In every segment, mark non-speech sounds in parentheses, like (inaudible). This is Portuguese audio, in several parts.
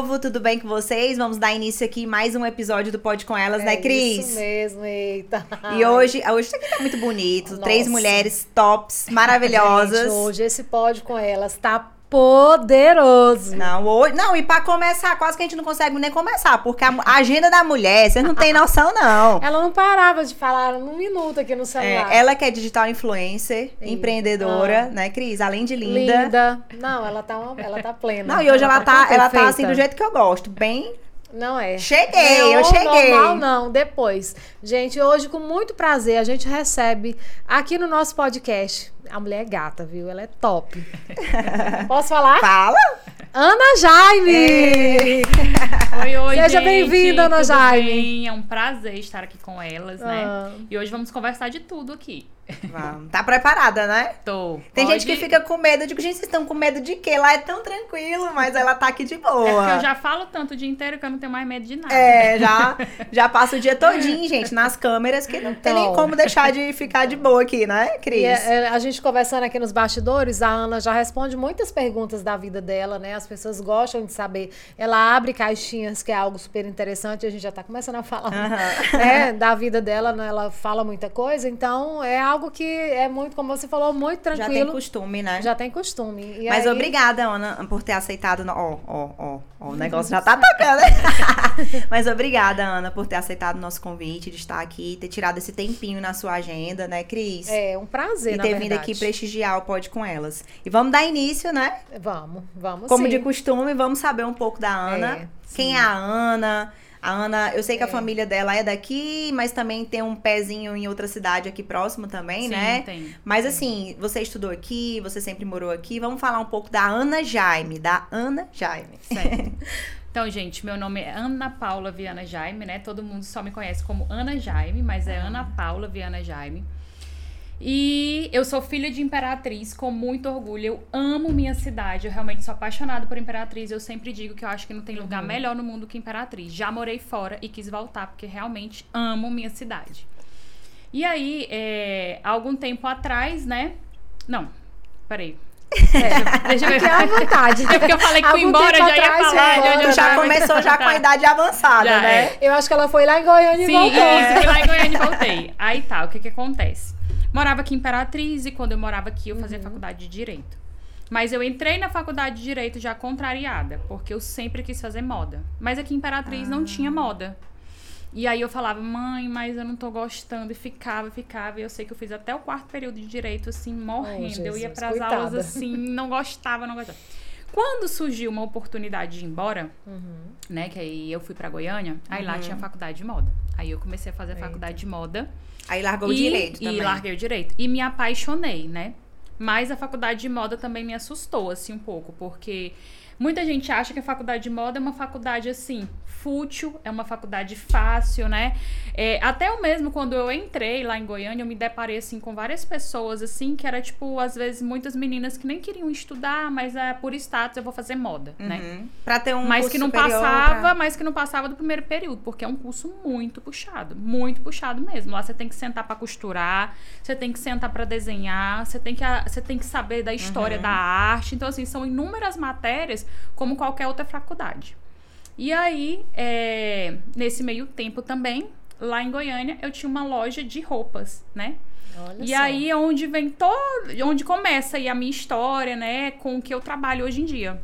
Povo, tudo bem com vocês? Vamos dar início aqui mais um episódio do Pode Com Elas, é né, Cris? Isso mesmo, eita. E hoje, hoje isso aqui tá muito bonito. Nossa. Três mulheres tops, maravilhosas. Gente, hoje esse Pode Com Elas tá poderoso. Não, hoje, não, e para começar, quase que a gente não consegue nem começar, porque a, agenda da mulher, você não tem noção não. Ela não parava de falar num minuto aqui no celular. É, ela que é digital influencer, Sim. empreendedora, ah. né, Cris? Além de linda. Linda. Não, ela tá, uma, ela tá plena. Não, e hoje ela, ela tá, tá ela tá assim do jeito que eu gosto, bem não é. Cheguei, não, eu cheguei. Normal não, depois. Gente, hoje com muito prazer a gente recebe aqui no nosso podcast. A mulher é gata, viu? Ela é top. (laughs) Posso falar? Fala. Ana Jaime! Oi, oi, Seja bem-vinda, Ana Jaime. Bem? É um prazer estar aqui com elas, né? Ah. E hoje vamos conversar de tudo aqui. Vamos. Tá preparada, né? Tô. Tem Pode... gente que fica com medo. Eu digo, gente, vocês estão com medo de quê? Lá é tão tranquilo, mas ela tá aqui de boa. É porque eu já falo tanto o dia inteiro que eu não tenho mais medo de nada. É, já, já passo o dia todinho, gente, nas câmeras, que não tem nem como deixar de ficar de boa aqui, né, Cris? É, é, a gente conversando aqui nos bastidores, a Ana já responde muitas perguntas da vida dela, né? As pessoas gostam de saber. Ela abre caixinhas, que é algo super interessante, a gente já tá começando a falar uhum. né, da vida dela, né? ela fala muita coisa, então é algo que é muito como você falou, muito tranquilo. Já tem costume, né? Já tem costume. E Mas aí... obrigada, Ana, por ter aceitado. Ó, ó, ó, o negócio já tá (laughs) tocando. (laughs) Mas obrigada, Ana, por ter aceitado o nosso convite, de estar aqui, ter tirado esse tempinho na sua agenda, né, Cris? É, um prazer, E ter vindo aqui prestigiar o Pode Com Elas. E vamos dar início, né? Vamos, vamos Como sim. de costume, vamos saber um pouco da Ana. É, Quem é a Ana? A Ana, eu sei que é. a família dela é daqui, mas também tem um pezinho em outra cidade aqui próximo também, Sim, né? Tem. Mas assim, você estudou aqui, você sempre morou aqui. Vamos falar um pouco da Ana Jaime, da Ana Jaime. Certo. (laughs) Então, gente, meu nome é Ana Paula Viana Jaime, né? Todo mundo só me conhece como Ana Jaime, mas é Ana Paula Viana Jaime. E eu sou filha de Imperatriz com muito orgulho. Eu amo minha cidade. Eu realmente sou apaixonada por Imperatriz. Eu sempre digo que eu acho que não tem lugar uhum. melhor no mundo que Imperatriz. Já morei fora e quis voltar porque realmente amo minha cidade. E aí, é, algum tempo atrás, né? Não, peraí. É, deixa eu (laughs) ver. Fique à vontade. (laughs) É porque eu falei que fui embora, já ia falar. Já, já, já começou já com a (laughs) idade avançada, já, né? É. Eu acho que ela foi lá em Goiânia Sim, e voltou. Sim, fui lá em Goiânia e voltei. Aí tá, o que que acontece? Morava aqui em Imperatriz e quando eu morava aqui eu fazia uhum. faculdade de Direito. Mas eu entrei na faculdade de Direito já contrariada, porque eu sempre quis fazer moda. Mas aqui em Imperatriz ah. não tinha moda. E aí eu falava, mãe, mas eu não tô gostando. E ficava, ficava. E eu sei que eu fiz até o quarto período de Direito, assim, morrendo. Oh, Jesus, eu ia pras coitada. aulas, assim, não gostava, não gostava. Quando surgiu uma oportunidade de ir embora, uhum. né? Que aí eu fui para Goiânia, aí uhum. lá tinha faculdade de moda. Aí eu comecei a fazer a faculdade de moda. Aí largou e, o direito também. E larguei o direito. E me apaixonei, né? Mas a faculdade de moda também me assustou, assim, um pouco, porque muita gente acha que a faculdade de moda é uma faculdade, assim, fútil, é uma faculdade fácil, né? É, até o mesmo quando eu entrei lá em Goiânia, eu me deparei assim com várias pessoas assim que era tipo às vezes muitas meninas que nem queriam estudar, mas é por status eu vou fazer moda, né? uhum. né? Para ter um mas que não passava, pra... mas que não passava do primeiro período, porque é um curso muito puxado, muito puxado mesmo. Lá você tem que sentar para costurar, você tem que sentar para desenhar, você tem que você tem que saber da história uhum. da arte. Então assim, são inúmeras matérias como qualquer outra faculdade. E aí, é, nesse meio tempo também, lá em Goiânia, eu tinha uma loja de roupas, né? Olha e só. aí é onde vem todo, onde começa aí a minha história, né, com o que eu trabalho hoje em dia.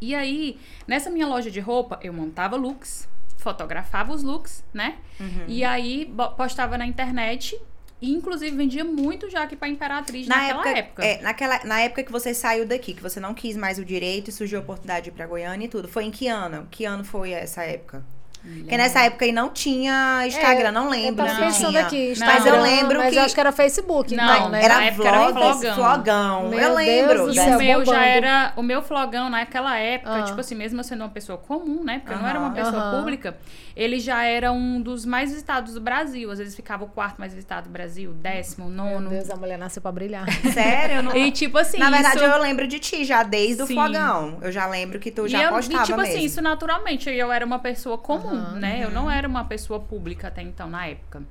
E aí, nessa minha loja de roupa, eu montava looks, fotografava os looks, né? Uhum. E aí postava na internet e, inclusive, vendia muito já aqui pra Imperatriz na naquela época. época. É, naquela, na época que você saiu daqui, que você não quis mais o direito e surgiu a oportunidade de ir pra Goiânia e tudo. Foi em que ano? Que ano foi essa época? Porque nessa época aí não tinha Instagram, é, não lembro. Eu pensando aqui, Instagram, mas eu lembro mas que. eu acho que era Facebook, não, não né? Era era flogão. flogão. Meu eu lembro. Deus e o meu já era. O meu flogão naquela época, ah. tipo assim, mesmo eu sendo uma pessoa comum, né? Porque eu não era uma pessoa pública, ele já era um dos mais visitados do Brasil. Às vezes ficava o quarto mais visitado do Brasil, décimo, nono. Meu Deus, a mulher nasceu pra brilhar. (laughs) Sério? Não... E tipo assim. Na verdade, isso... eu lembro de ti já desde o flogão. Eu já lembro que tu já e eu, postava. E tipo mesmo. assim, isso naturalmente. Eu era uma pessoa comum, né? Eu não era uma pessoa pública até então, na época.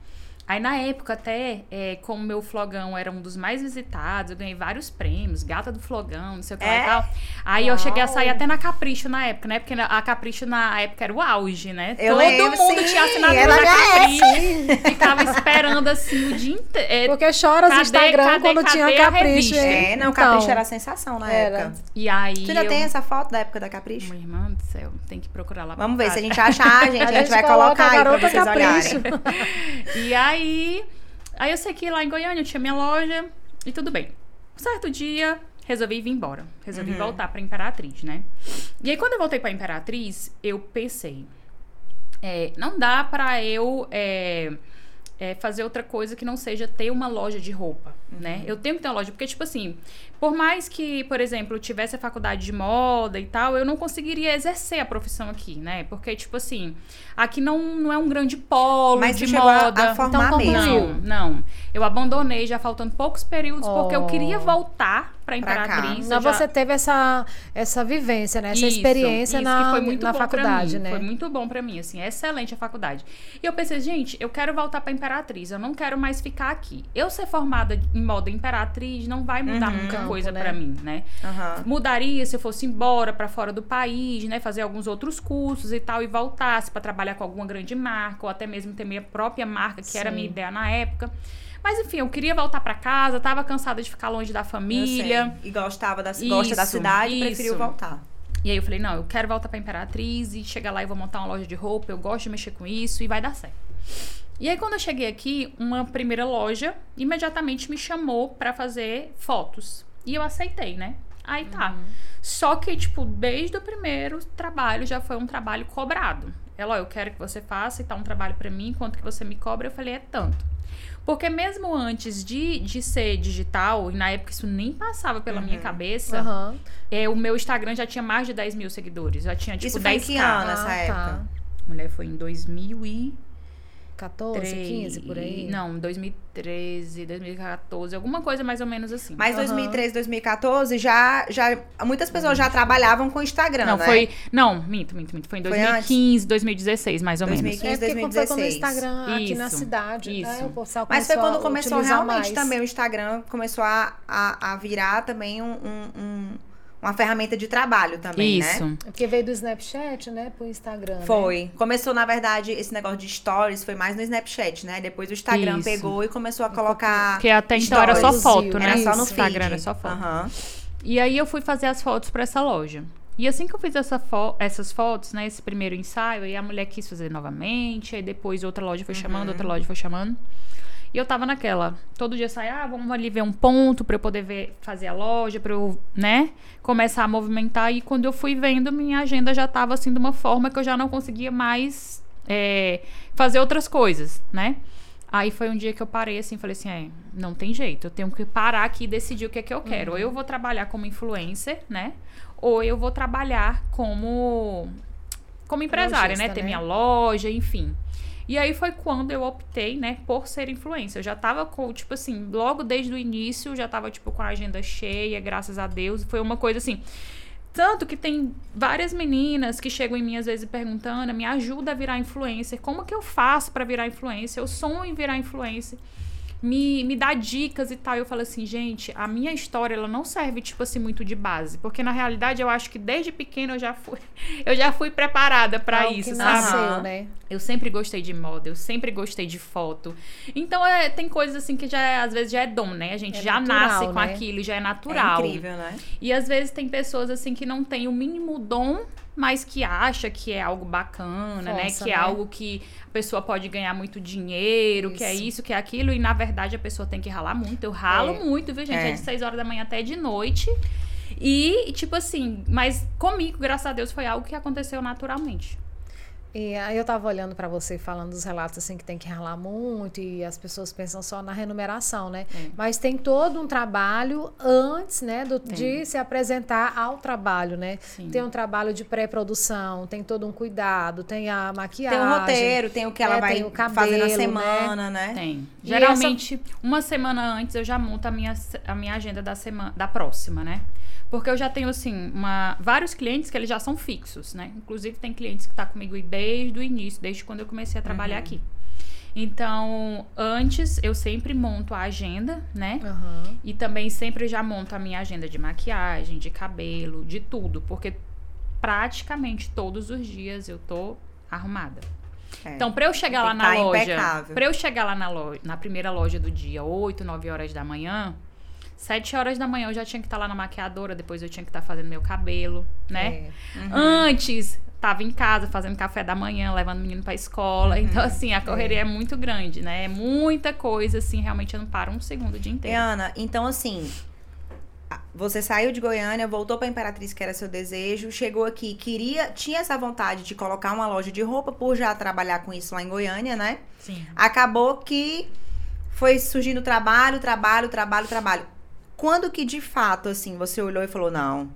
Aí na época até, é, como meu flogão era um dos mais visitados, eu ganhei vários prêmios, gata do flogão, não sei o que lá É? e tal. Aí eu cheguei a sair até na Capricho na época, né? Porque a Capricho na época era o auge, né? Eu Todo lembro, mundo sim, tinha assinatura na HS. Capricho. Ficava esperando assim o dia inteiro. Porque choras no Cadê- Instagram cadê- quando cadê tinha a capricho. É, não, Então, Capricho era a sensação na era. época. E aí. Tu ainda eu... tem essa foto da época da Capricho? Minha irmã do céu, tem que procurar lá. pra Vamos ver, se a gente achar, gente, (laughs) a, gente vai coloca colocar a aí pra vocês capricho. olharem. (laughs) E aí, aí eu sei que lá em Goiânia eu tinha minha loja e tudo bem. Certo dia, resolvi vir embora. Resolvi Uhum. voltar pra Imperatriz, né? E aí, quando eu voltei pra Imperatriz, eu pensei, é, não dá pra eu é, é, fazer outra coisa que não seja ter uma loja de roupa, né? Eu tenho que ter uma loja, porque, tipo assim, por mais que, por exemplo, eu tivesse a faculdade de moda e tal, eu não conseguiria exercer a profissão aqui, né? Porque, tipo assim, aqui não, não é um grande polo Mas de chegou a- moda. a formar Então, mesmo. Não, não. Eu abandonei já faltando poucos períodos, porque eu Oh. queria voltar pra cá. Imperatriz. Não, eu já- você teve essa, essa vivência, né? Essa Isso, experiência isso, na, que foi muito na faculdade, mim, né? Foi muito bom pra mim, assim, excelente a faculdade. E eu pensei, gente, eu quero voltar pra Imperatriz, eu não quero mais ficar aqui. Eu ser formada em moda Imperatriz não vai mudar Uhum. muita Campo, coisa né? pra mim, né? Aham. Mudaria se eu fosse embora pra fora do país, né, fazer alguns outros cursos e tal e voltasse pra trabalhar com alguma grande marca ou até mesmo ter minha própria marca, que era a minha Sim. ideia na época. Mas enfim, eu queria voltar pra casa, tava cansada de ficar longe da família. E gostava da, gosta da Isso, cidade e preferiu isso. voltar. E aí eu falei, não, eu quero voltar pra Imperatriz e chegar lá e vou montar uma loja de roupa, eu gosto de mexer com isso e vai dar certo. E aí quando eu cheguei aqui, uma primeira loja imediatamente me chamou pra fazer fotos. E eu aceitei, né? Aí tá. Só que, tipo, desde o primeiro trabalho já foi um trabalho cobrado. Ela, ó, eu quero que você faça e tá um trabalho pra mim, quanto que você me cobra? Eu falei, é tanto. Porque mesmo antes de, de ser digital, e na época isso nem passava pela minha cabeça, Aham. é, o meu Instagram já tinha mais de 10 mil seguidores. Já tinha, tipo, Isso foi em 10k. que ano, nessa Ah, época? tá. Mulher, foi em 2003. 14, 15, por aí. Não, 2013, 2014, alguma coisa mais ou menos assim. Mas Aham. 2013, 2014, já, já, muitas pessoas já trabalhavam com Instagram, não, né? foi. Não, minto, minto, minto. Foi em Foi 2015, 2016, mais ou 2015. menos. É porque foi quando o 2016. Instagram aqui na Isso, cidade, né? isso. O pessoal Mas foi quando começou realmente mais. também o Instagram, começou a, a, a virar também um, um- um- uma ferramenta de trabalho também, né? Isso. É Porque veio do Snapchat, né, pro Instagram. né? Foi. Começou, na verdade, esse negócio de stories, foi mais no Snapchat, né? Depois o Instagram Isso. pegou e começou a colocar. Porque até então era só stories. foto, né? Era só no Isso. Instagram feed. era só foto. Aham. E aí eu fui fazer as fotos pra essa loja. E assim que eu fiz essa fo- essas fotos, né, esse primeiro ensaio, aí a mulher quis fazer novamente, aí depois outra loja foi chamando, outra loja foi chamando. E eu tava naquela, todo dia saia, ah, vamos ali ver um ponto pra eu poder ver, fazer a loja, pra eu, né, começar a movimentar. E quando eu fui vendo, minha agenda já tava assim de uma forma que eu já não conseguia mais é, fazer outras coisas, né? Aí foi um dia que eu parei assim, falei assim, é, não tem jeito, eu tenho que parar aqui e decidir o que é que eu quero. Ou eu vou trabalhar como influencer, né? Ou eu vou trabalhar como como empresária, né? Lojista, Ter né? minha loja, enfim. E aí foi quando eu optei, né, por ser influencer. Eu já tava com, tipo assim, logo desde o início, já tava, tipo, com a agenda cheia, graças a Deus. Foi uma coisa assim. Tanto que tem várias meninas que chegam em mim às vezes perguntando, me ajuda a virar influencer. Como que eu faço pra virar influencer? Eu sonho em virar influencer. Me, me dá dicas e tal. Eu falo assim, gente, a minha história ela não serve tipo assim muito de base, porque na realidade eu acho que desde pequena eu já fui (laughs) eu já fui preparada pra Algo isso, que sabe? nasceu, né? Eu sempre gostei de moda, eu sempre gostei de foto. Então, é, tem coisas assim que já é- às vezes já é dom, né? A gente É já natural, nasce com né? aquilo, já é É natural. incrível, né? E às vezes tem pessoas assim que não têm o mínimo dom, mas que acha que é algo bacana, né? Força, Que é né? algo que a pessoa pode ganhar muito dinheiro, que é Isso. isso, que é aquilo. E na verdade a pessoa tem que ralar muito. Eu ralo É. muito, viu, gente? É. É. de 6 horas da manhã até de noite. E, tipo assim, mas comigo, graças a Deus, foi algo que aconteceu naturalmente. E aí eu tava olhando pra você falando dos relatos assim que tem que ralar muito e as pessoas pensam só na remuneração, né? É. Mas tem todo um trabalho antes, né, do- Tem. de se apresentar ao trabalho, né? Sim. Tem um trabalho de pré-produção, tem todo um cuidado, tem a maquiagem. Tem um roteiro, tem o que ela É, vai tem o fazer na cabelo, semana, né? Tem. E Geralmente, uma semana antes eu já monto a minha, a minha agenda da semana da próxima, né? Porque eu já tenho, assim, uma, vários clientes que eles já são fixos, né? Inclusive, tem clientes que tá comigo desde o início, desde quando eu comecei a trabalhar aqui. Então, antes eu sempre monto a agenda, né? Aham. E também sempre já monto a minha agenda de maquiagem, de cabelo, de tudo, porque praticamente todos os dias eu tô arrumada. É. Então, pra eu chegar Tem lá na tá loja, pra eu chegar lá na loja, na primeira loja do dia, 8, 9 horas da manhã, 7 horas da manhã eu já tinha que estar lá na maquiadora, depois eu tinha que estar fazendo meu cabelo, né? É. Uhum. Antes, tava em casa fazendo café da manhã, levando o menino pra escola. Uhum. Então, assim, a correria é. muito grande, né? É muita coisa, assim, realmente eu não paro um segundo o dia E, inteiro. Ana, então assim, você saiu de Goiânia, voltou pra Imperatriz, que era seu desejo, chegou aqui, queria, tinha essa vontade de colocar uma loja de roupa por já trabalhar com isso lá em Goiânia, né? Sim. Acabou que foi surgindo trabalho, trabalho, trabalho, trabalho. Quando que de fato, assim, você olhou e falou, não,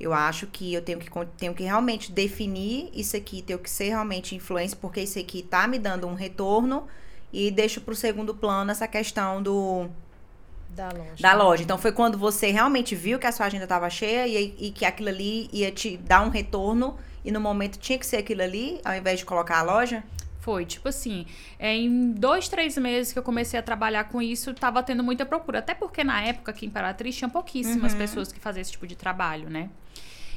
eu acho que eu tenho que, tenho que realmente definir isso aqui, tenho que ser realmente influência, porque isso aqui tá me dando um retorno e deixo pro segundo plano essa questão do, Da loja. da loja. Então foi quando você realmente viu que a sua agenda estava cheia e, e que aquilo ali ia te dar um retorno e no momento tinha que ser aquilo ali, ao invés de colocar a loja? Foi, tipo assim, é, em dois, três meses que eu comecei a trabalhar com isso, tava tendo muita procura. Até porque na época aqui em Imperatriz tinha pouquíssimas pessoas que faziam esse tipo de trabalho, né?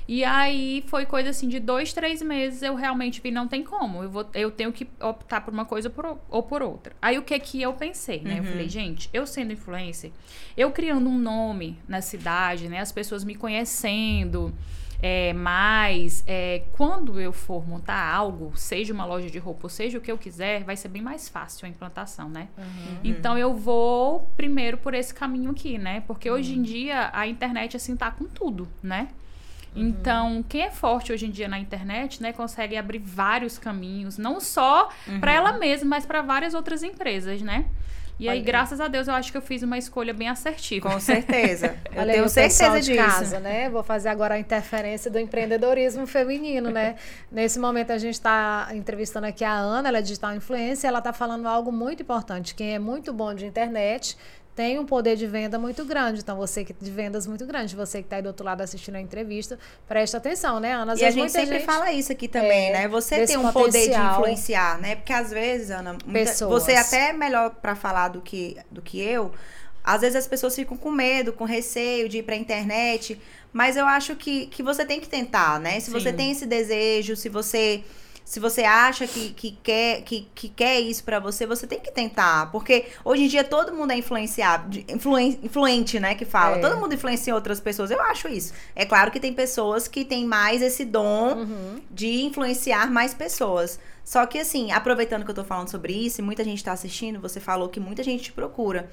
E aí foi coisa assim, de dois, três meses eu realmente vi, não tem como. Eu, vou, eu tenho que optar por uma coisa ou por, ou por outra. Aí o que que eu pensei, né? Eu falei, gente, eu sendo influencer, eu criando um nome na cidade, né? As pessoas me conhecendo. É, mas é, quando eu for montar algo, seja uma loja de roupa, ou seja o que eu quiser, vai ser bem mais fácil a implantação, né? Então eu vou primeiro por esse caminho aqui, né? Porque hoje em dia a internet assim tá com tudo, né? Então, quem é forte hoje em dia na internet, né, consegue abrir vários caminhos, não só para ela mesma, mas para várias outras empresas, né? E aí, graças a Deus, eu acho que eu fiz uma escolha bem assertiva. Com certeza. (laughs) Eu Olha tenho certeza de disso. casa, né? Vou fazer agora a interferência do empreendedorismo feminino, né? (laughs) Nesse momento a gente está entrevistando aqui a Ana, ela é digital influencer, ela está falando algo muito importante. Quem é muito bom de internet tem um poder de venda muito grande. Então, você que de vendas muito grande, você que está aí do outro lado assistindo a entrevista, presta atenção, né, Ana? Às E a gente sempre fala isso aqui também, É, né? Você tem um poder de influenciar, né? Porque às vezes, Ana, muita- você é até melhor pra falar do que, do que eu. Às vezes as pessoas ficam com medo, com receio de ir pra internet. Mas eu acho que, que você tem que tentar, né? Se você Sim. tem esse desejo, se você. Se você acha que, que, quer, que, que quer isso pra você, você tem que tentar. Porque hoje em dia todo mundo é influenciado, influen- influente, né? Que fala. É. Todo mundo influencia outras pessoas. Eu acho isso. É claro que tem pessoas que têm mais esse dom Uhum. de influenciar mais pessoas. Só que, assim, aproveitando que eu tô falando sobre isso, e muita gente tá assistindo, você falou que muita gente te procura.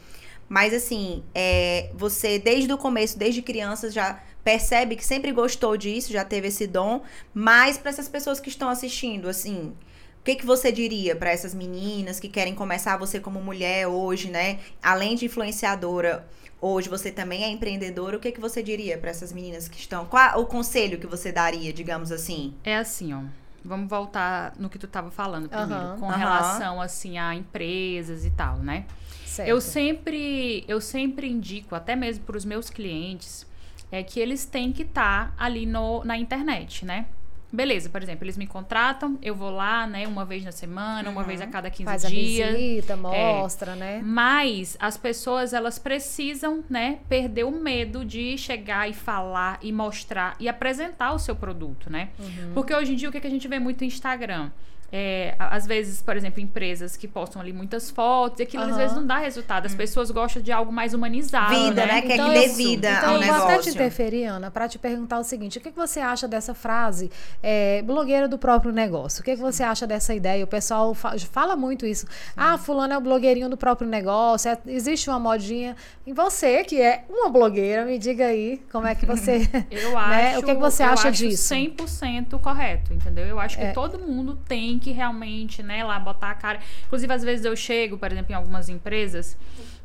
Mas, assim, é, você, desde o começo, desde criança, já percebe que sempre gostou disso, já teve esse dom. Mas, para essas pessoas que estão assistindo, assim, o que, que você diria para essas meninas que querem começar você como mulher hoje, né? Além de influenciadora, hoje você também é empreendedora. O que, que você diria para essas meninas que estão. Qual o conselho que você daria, digamos assim? É assim, ó. Vamos voltar no que tu tava falando primeiro, Aham. com Aham. relação assim a empresas e tal, né? Certo. Eu sempre, eu sempre indico, até mesmo para os meus clientes, é que eles têm que estar ali no, na internet, né? Beleza, por exemplo, eles me contratam, eu vou lá, né, uma vez na semana, uma vez a cada 15 Faz dias. visita, mostra, né? Mas as pessoas, elas precisam, né, perder o medo de chegar e falar e mostrar e apresentar o seu produto, né? Uhum. Porque hoje em dia, o que, que a gente vê muito no Instagram? É, às vezes, por exemplo, empresas que postam ali muitas fotos e aquilo às Aham. vezes não dá resultado. As pessoas gostam de algo mais humanizado, Vida, né? Que é que dê eu- vida então ao eu vou até te negócio. interferir, Ana, para te perguntar o seguinte: o que, que você acha dessa frase, é, blogueira do próprio negócio? O que, que você acha dessa ideia? O pessoal fa- fala muito isso. Ah, fulano é o blogueirinho do próprio negócio, é- existe uma modinha. E você, que é uma blogueira, me diga aí como é que você. Eu (laughs) acho, Né? O que que você eu acha acho disso? 100% correto, entendeu? Eu acho que É. todo mundo tem que realmente, né, lá botar a cara. Inclusive, às vezes eu chego, por exemplo, em algumas empresas,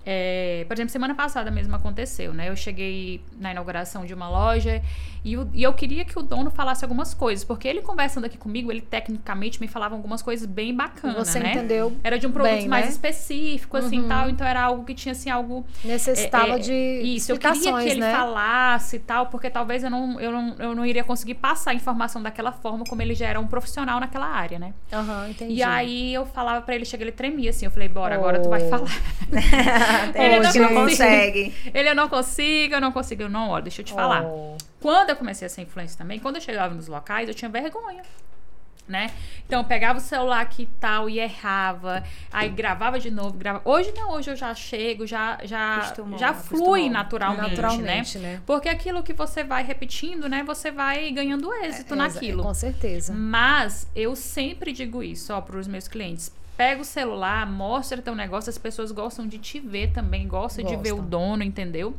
é, por exemplo, semana passada mesmo aconteceu, né? Eu cheguei na inauguração de uma loja e, o, e, eu queria que o dono falasse algumas coisas, porque ele conversando aqui comigo, ele tecnicamente me falava algumas coisas bem bacanas, Você né? entendeu? Era de um produto bem, mais né? específico, assim, Uhum. tal. Então era algo que tinha, assim, algo... Necessitava é, é, de Isso, eu queria que ele né? falasse e tal, porque talvez eu não, eu, não, eu não iria conseguir passar a informação daquela forma, como ele já era um profissional naquela área, né? Aham, entendi. E aí eu falava pra ele, chega, ele tremia assim. Eu falei, bora, agora tu vai Oh. falar. (laughs) Tem (laughs) Ele gente não que não consegue. Ele, eu não consigo, eu não consigo. Eu não, olha, deixa eu te falar. Oh. Quando eu comecei a ser influencer também, quando eu chegava nos locais, eu tinha vergonha. Né? Então eu pegava o celular aqui e tal e errava, aí gravava de novo, gravava. Hoje não, hoje eu já chego, já já Acostumou, já acostumou. flui naturalmente, né? Naturalmente, né? Porque aquilo que você vai repetindo, né, você vai ganhando êxito É, naquilo. Com certeza. Mas eu sempre digo isso, ó, para os meus clientes. Pega o celular, mostra teu negócio, as pessoas gostam de te ver também, gostam de ver o dono, entendeu?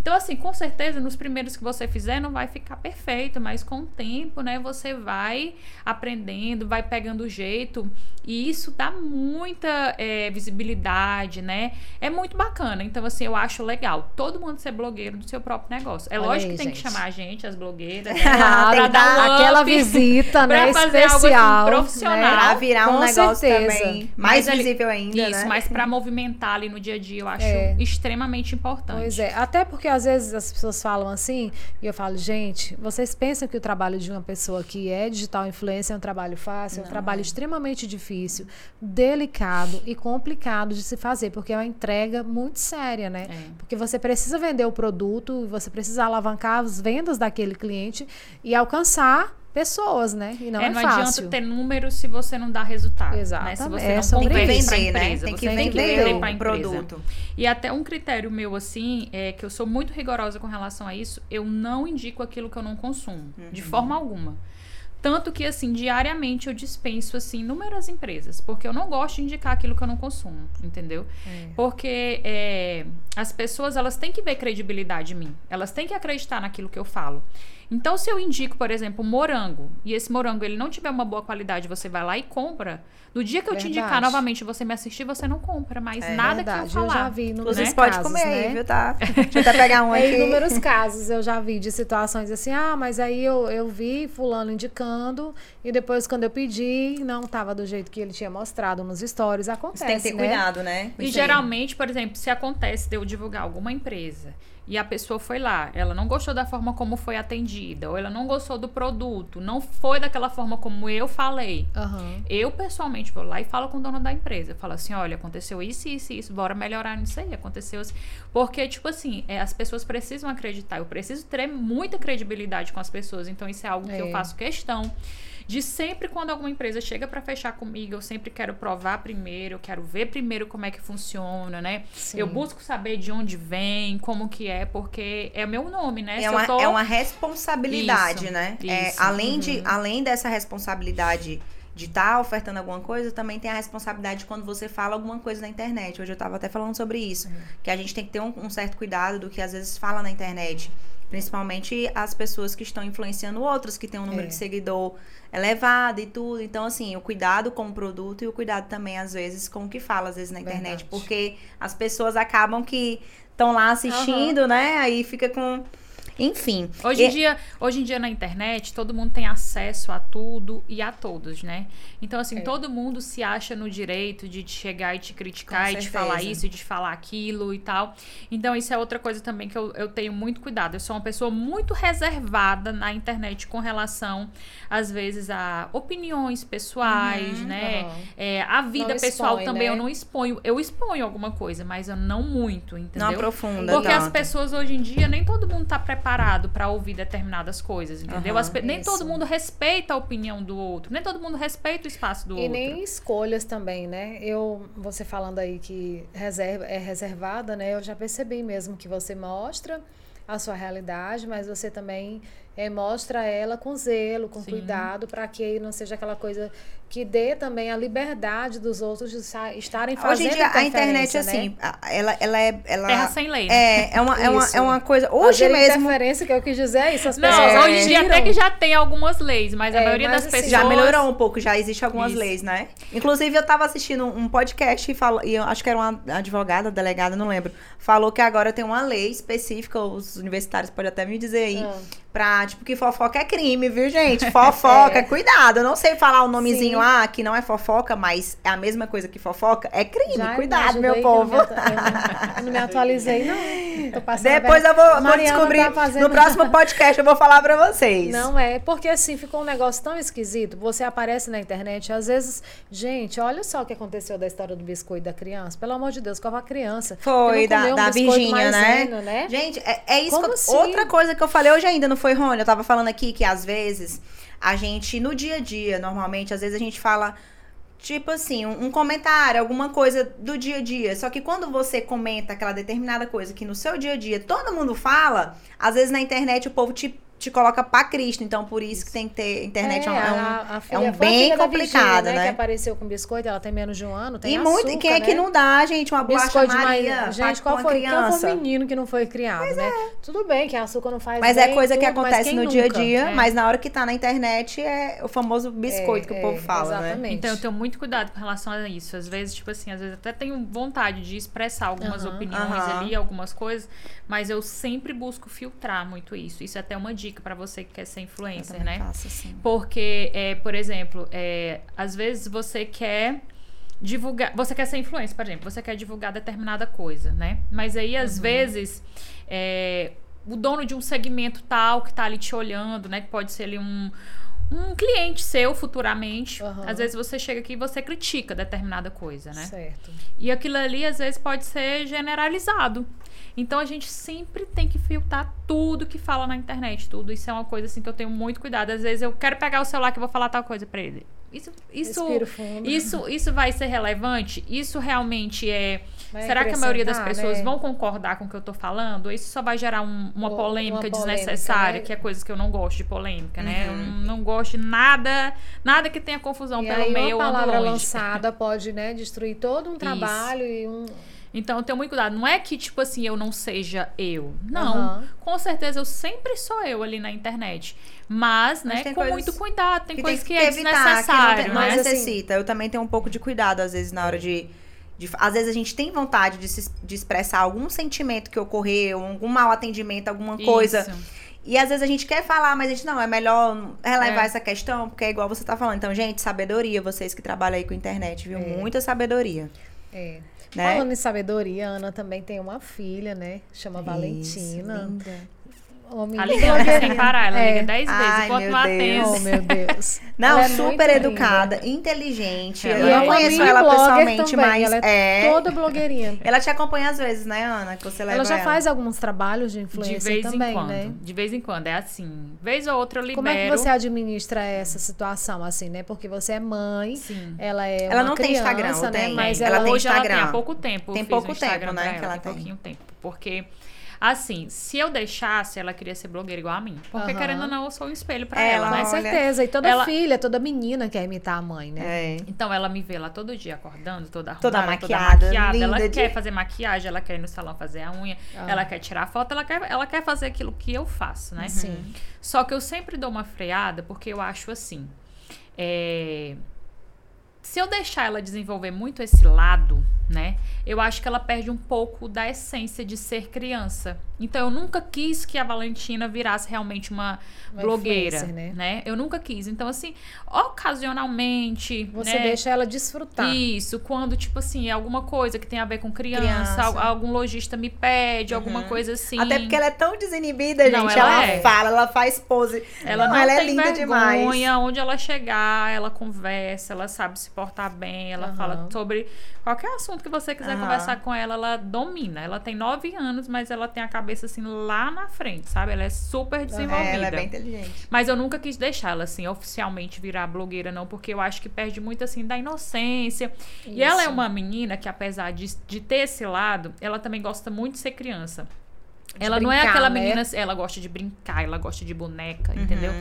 Então, assim, com certeza, nos primeiros que você fizer, não vai ficar perfeito, mas com o tempo, né, você vai aprendendo, vai pegando o jeito, e isso dá muita é, visibilidade, né? É muito bacana. Então, assim, eu acho legal todo mundo ser blogueiro do seu próprio negócio. É Olha lógico aí, que tem que gente. chamar a gente, as blogueiras, (laughs) né? Ah, pra que dar dar um Aquela up. visita, (laughs) né? pra fazer algo, assim, especial. profissional. né? Pra virar um Com negócio certeza. também mais ele- visível ainda, Isso, né? mas pra movimentar ali no dia a dia, eu acho É. extremamente importante. Pois é, até porque às vezes as pessoas falam assim, e eu falo, gente, vocês pensam que o trabalho de uma pessoa que é digital influencer é um trabalho fácil? É um trabalho extremamente difícil, delicado e complicado de se fazer, porque é uma entrega muito séria, né? É. Porque você precisa vender o produto, você precisa alavancar as vendas daquele cliente e alcançar pessoas, né? E não é, é, não fácil. adianta ter números se você não dá resultado. Exatamente. Né? Se você É não sobre Tem que convence pra vender, né? empresa. Tem que você tem tem que vender pra empresa. produto. E até um critério meu, assim, é que eu sou muito rigorosa com relação a isso, eu não indico aquilo que eu não consumo. De Uhum. forma alguma. Tanto que, assim, diariamente eu dispenso, assim, inúmeras empresas. Porque eu não gosto de indicar aquilo que eu não consumo, entendeu? É. Porque é, as pessoas, elas têm que ver credibilidade em mim. Elas têm que acreditar naquilo que eu falo. Então, se eu indico, por exemplo, morango, e esse morango ele não tiver uma boa qualidade, você vai lá e compra. No dia que eu te indicar Verdade. novamente você me assistir, você não compra mais É nada que eu Verdade, falar. já vi inúmeros Inclusive, pode casos, comer né? aí, viu? Tá? Deixa eu até pegar um (laughs) aqui. inúmeros casos eu já vi de situações assim, ah, mas aí eu, eu vi fulano indicando e depois quando eu pedi, não estava do jeito que ele tinha mostrado nos stories. Acontece, Você tem que ter né? cuidado, né? E aí. geralmente, por exemplo, se acontece de eu divulgar alguma empresa e a pessoa foi lá, ela não gostou da forma como foi atendida, ou ela não gostou do produto, não foi daquela forma como eu falei. Aham. Eu, pessoalmente, vou lá e falo com o dono da empresa. Falo assim, olha, aconteceu isso, isso, isso, bora melhorar nisso aí. Aconteceu isso. Porque, tipo assim, é, as pessoas precisam acreditar. Eu preciso ter muita credibilidade com as pessoas. Então, isso é algo que É. eu faço questão de sempre quando alguma empresa chega para fechar comigo, eu sempre quero provar primeiro, eu quero ver primeiro como é que funciona, né? Sim. Eu busco saber de onde vem, como que é, porque é meu nome, né? É uma, tô- é uma responsabilidade, Isso, né? É, isso. Uhum. além, de, além dessa responsabilidade de estar ofertando alguma coisa, também tem a responsabilidade quando você fala alguma coisa na internet. Hoje eu estava até falando sobre isso. Que a gente tem que ter um, um certo cuidado do que às vezes fala na internet. Principalmente as pessoas que estão influenciando outras, que têm um número É. de seguidor elevado e tudo. Então, assim, o cuidado com o produto e o cuidado também, às vezes, com o que fala, às vezes, na internet. Verdade. Porque as pessoas acabam que estão lá assistindo, né? Aí fica com. Enfim. Hoje em, dia, hoje em dia na internet, todo mundo tem acesso a tudo e a todos, né? Então, assim, É. todo mundo se acha no direito de te chegar e te criticar Com e te falar isso e de te falar aquilo e tal. Então, isso é outra coisa também que eu, eu tenho muito cuidado. Eu sou uma pessoa muito reservada na internet com relação, às vezes, a opiniões pessoais, né? Aham. É, a vida Não pessoal expõe, também né? eu não exponho. Eu exponho alguma coisa, mas eu não muito, entendeu? Não aprofunda. Porque as pessoas hoje em dia, nem todo mundo tá preparado pra ouvir determinadas coisas, entendeu? Aham, As nem isso. todo mundo respeita a opinião do outro, nem todo mundo respeita o espaço do E outro. nem escolhas também, né? Eu, você falando aí que reserva, é reservada, né? Eu já percebi mesmo que você mostra a sua realidade, mas você também é, mostra ela com zelo, com Sim. cuidado, para que não seja aquela coisa que dê também a liberdade dos outros de estarem fazendo Hoje em dia, a internet, assim, né? ela, ela é... Ela, Terra sem lei. Né? É, é uma, é, uma, é uma coisa... Hoje Fazer mesmo... interferência, que eu quis dizer é isso. As não, hoje em dia até que já tem algumas leis, mas a é, maioria mas, das assim, pessoas... Já melhorou um pouco, já existe algumas isso. leis, né? Inclusive, eu tava assistindo um podcast e, falo, e eu acho que era uma advogada, delegada, não lembro, falou que agora tem uma lei específica, os universitários podem até me dizer aí, ah. pra, tipo, que fofoca é crime, viu, gente? Fofoca, (laughs) é. cuidado. Eu não sei falar o nomezinho Sim. Lá, que não é fofoca, mas é a mesma coisa que fofoca, é crime. Já Cuidado, meu povo. Eu não, eu não me atualizei, não. Tô passando Depois eu vou, vou descobrir. Tá fazendo... No próximo podcast eu vou falar pra vocês. Não é, porque assim, ficou um negócio tão esquisito. Você aparece na internet, às vezes, gente, olha só o que aconteceu da história do biscoito da criança. Pelo amor de Deus, qual a criança? Foi, da, um da Virgínia, né? né? Gente, é, é isso. Que, assim? Outra coisa que eu falei hoje ainda, não foi, Rony? Eu tava falando aqui que às vezes a gente, no dia a dia, normalmente, às vezes a gente fala Tipo assim, um, um, comentário, alguma coisa do dia a dia. Só que quando você comenta aquela determinada coisa que no seu dia a dia todo mundo fala, às vezes na internet o povo te te coloca para Cristo. Então, por isso, isso, que tem que ter internet. É, é um, a, a filha, é um bem complicado, Virginia, né? Que apareceu com biscoito, ela tem menos de um ano, tem E açúcar, muito, quem é que né? não dá, gente, uma bolacha Maria? Gente, qual foi, quem foi o menino que não foi criado, mas né? É. Tudo bem que açúcar não faz Mas é bem, é coisa tudo, que acontece no nunca, dia a dia, né? mas na hora que tá na internet é o famoso biscoito é, que o povo fala, né? exatamente. né? Então, eu tenho muito cuidado com relação a isso. Às vezes, tipo assim, às vezes até tenho vontade de expressar algumas opiniões ali, algumas coisas, mas eu sempre busco filtrar muito isso. Isso é até uma dica para você que quer ser influencer, né? Faço, assim. Porque, é, por exemplo, é, às vezes você quer divulgar. Você quer ser influencer, por exemplo, você quer divulgar determinada coisa, né? Mas aí, às uhum. vezes, é, o dono de um segmento tal que tá ali te olhando, né? Que pode ser ali um um cliente seu futuramente. Uhum. Às vezes você chega aqui e você critica determinada coisa, né? Certo. E aquilo ali, às vezes, pode ser generalizado. Então a gente sempre tem que filtrar tudo que fala na internet, tudo. Isso é uma coisa assim que eu tenho muito cuidado. Às vezes eu quero pegar o celular que eu vou falar tal coisa para ele. Isso, isso, isso, isso vai ser relevante? Isso realmente é. Vai será que a maioria das pessoas né? vão concordar com o que eu tô falando? Isso só vai gerar um, uma, polêmica uma, polêmica desnecessária, né? que é coisa que eu não gosto de polêmica, né? uhum. né? Eu não, gosto de nada, nada que tenha confusão e pelo aí meio. Uma palavra lançada pode, né, destruir todo um (laughs) trabalho isso. e um então eu tenho muito cuidado. Não é que, tipo assim, eu não seja eu. Não. Uhum. Com certeza eu sempre sou eu ali na internet. Mas, né, com muito cuidado. Tem coisas que, que, é desnecessário. Que não, né? necessita. Eu também tenho um pouco de cuidado, às vezes, na hora de. De, às vezes a gente tem vontade de, se, de expressar algum sentimento que ocorreu, algum mal atendimento, alguma coisa. Isso. E às vezes a gente quer falar, mas a gente não, é melhor relevar é. essa questão, porque é igual você tá falando. Então, gente, sabedoria, vocês que trabalham aí com internet, viu? É. Muita sabedoria. É. Né? Falando em sabedoria, a Ana também tem uma filha, né? Chama Isso, Valentina. Linda. Homem ela liga sem parar, ela é. liga 10 vezes Ai, enquanto não atende. Oh, meu Deus. (laughs) Não, é super educada, linda. inteligente. Ela eu não conheço ela pessoalmente, também. mas ela é, é, toda blogueirinha. (laughs) Ela te acompanha às vezes, né, Ana? Que você leva ela já ela. faz alguns trabalhos de influência de vez também, em quando, né? De vez em quando, é assim. Vez ou outra eu libero. Como é que você administra essa situação, assim, né? Porque você é mãe, Sim. ela é Ela não criança, tem Instagram, né? Tem. Mas ela, ela tem hoje Instagram. ela tem há pouco tempo. Tem pouco tempo, né? Que ela tem pouquinho tempo. Porque Assim, se eu deixasse, ela queria ser blogueira igual a mim. Porque, uhum. querendo ou não, eu sou um espelho pra ela, ela né? Com certeza. E toda ela... filha, toda menina quer imitar a mãe, né? É. Então, ela me vê lá todo dia acordando, toda arrumada, toda maquiada. Toda maquiada. ela de... quer fazer maquiagem, ela quer ir no salão fazer a unha, uhum. ela quer tirar foto, ela quer, ela quer fazer aquilo que eu faço, né? Sim. Só que eu sempre dou uma freada, porque eu acho assim. É... Se eu deixar ela desenvolver muito esse lado, né? Eu acho que ela perde um pouco da essência de ser criança. Então eu nunca quis que a Valentina virasse realmente uma, uma blogueira, né? né? Eu nunca quis. Então assim, ocasionalmente, você né? deixa ela desfrutar. Isso, quando tipo assim, é alguma coisa que tem a ver com criança, criança. algum lojista me pede, uhum. alguma coisa assim. Até porque ela é tão desinibida, não, gente. Ela, ela é. fala, ela faz pose. Ela não, não ela é linda vergonha, demais. Onde ela chegar, ela conversa, ela sabe se portar bem, ela uhum. fala sobre qualquer assunto que você quiser uhum. conversar com ela, ela domina. Ela tem nove anos, mas ela tem a cabeça assim lá na frente, sabe? Ela é super desenvolvida. É, ela é bem inteligente. Mas eu nunca quis deixar ela assim oficialmente virar blogueira não, porque eu acho que perde muito assim da inocência. Isso. E ela é uma menina que apesar de, de ter esse lado, ela também gosta muito de ser criança. Ela não é brincar, aquela né? menina, ela gosta de brincar, ela gosta de boneca, entendeu?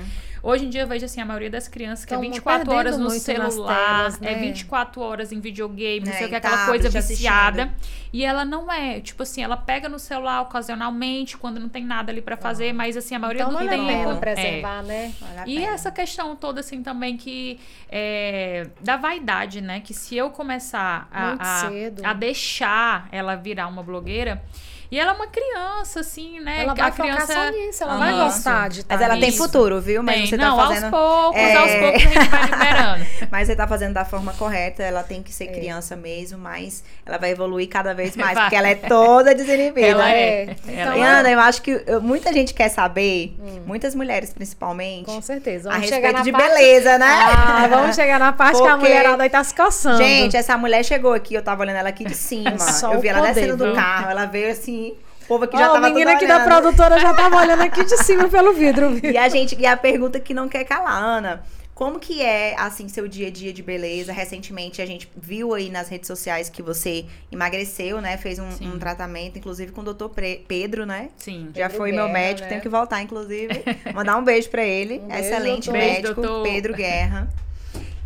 Hoje em dia eu vejo assim, a maioria das crianças que é Tão 24 perdendo horas no celular, telas, é né? 24 horas em videogame, não É, sei o que, aquela tablet, coisa assistindo. viciada. E ela não é, tipo assim, ela pega no celular ocasionalmente, quando não tem nada ali pra fazer, mas assim, a maioria Então do vale tempo. pena é. preservar, né? Vale E essa questão toda, assim, também que é, da vaidade, né? Que se eu começar a, a, a deixar ela virar uma blogueira. E ela é uma criança, assim, né? Ela a vai criança focar só nisso, ela vai gostar de Mas tá ela tem futuro, viu? Mas tem. você não, tá fazendo. aos poucos, É. aos poucos a gente vai (laughs) liberando. Mas você tá fazendo da forma correta, ela tem que É. ser criança mesmo, mas ela vai evoluir cada vez (laughs) mais, Vai. porque ela é toda desinibida. Ela É. é. Então, E é. Ana, eu acho que muita gente quer saber, muitas mulheres principalmente, Com certeza. a Vamos chegar respeito na de parte... beleza, né? Ah, vamos chegar na parte que a Porque- mulherada aí tá se coçando. Gente, essa mulher chegou aqui, eu tava olhando ela aqui de cima. (laughs) Só eu vi ela poder, descendo do viu? carro, ela veio assim, o povo aqui Ó, já a tava menina tudo aqui da produtora já tava olhando aqui de (laughs) cima pelo vidro, viu? E a gente, e a pergunta que não quer calar, Ana. Como que é, assim, seu dia a dia de beleza? Recentemente a gente viu aí nas redes sociais que você emagreceu, né? Fez um, Sim. um tratamento, inclusive com o doutor Pre- Pedro, né? Sim. Já Pedro foi meu Guerra, médico, né? tenho que voltar, inclusive. (laughs) Mandar um beijo pra ele. Um beijo, Excelente. Beijo, médico, doutor. Pedro Guerra.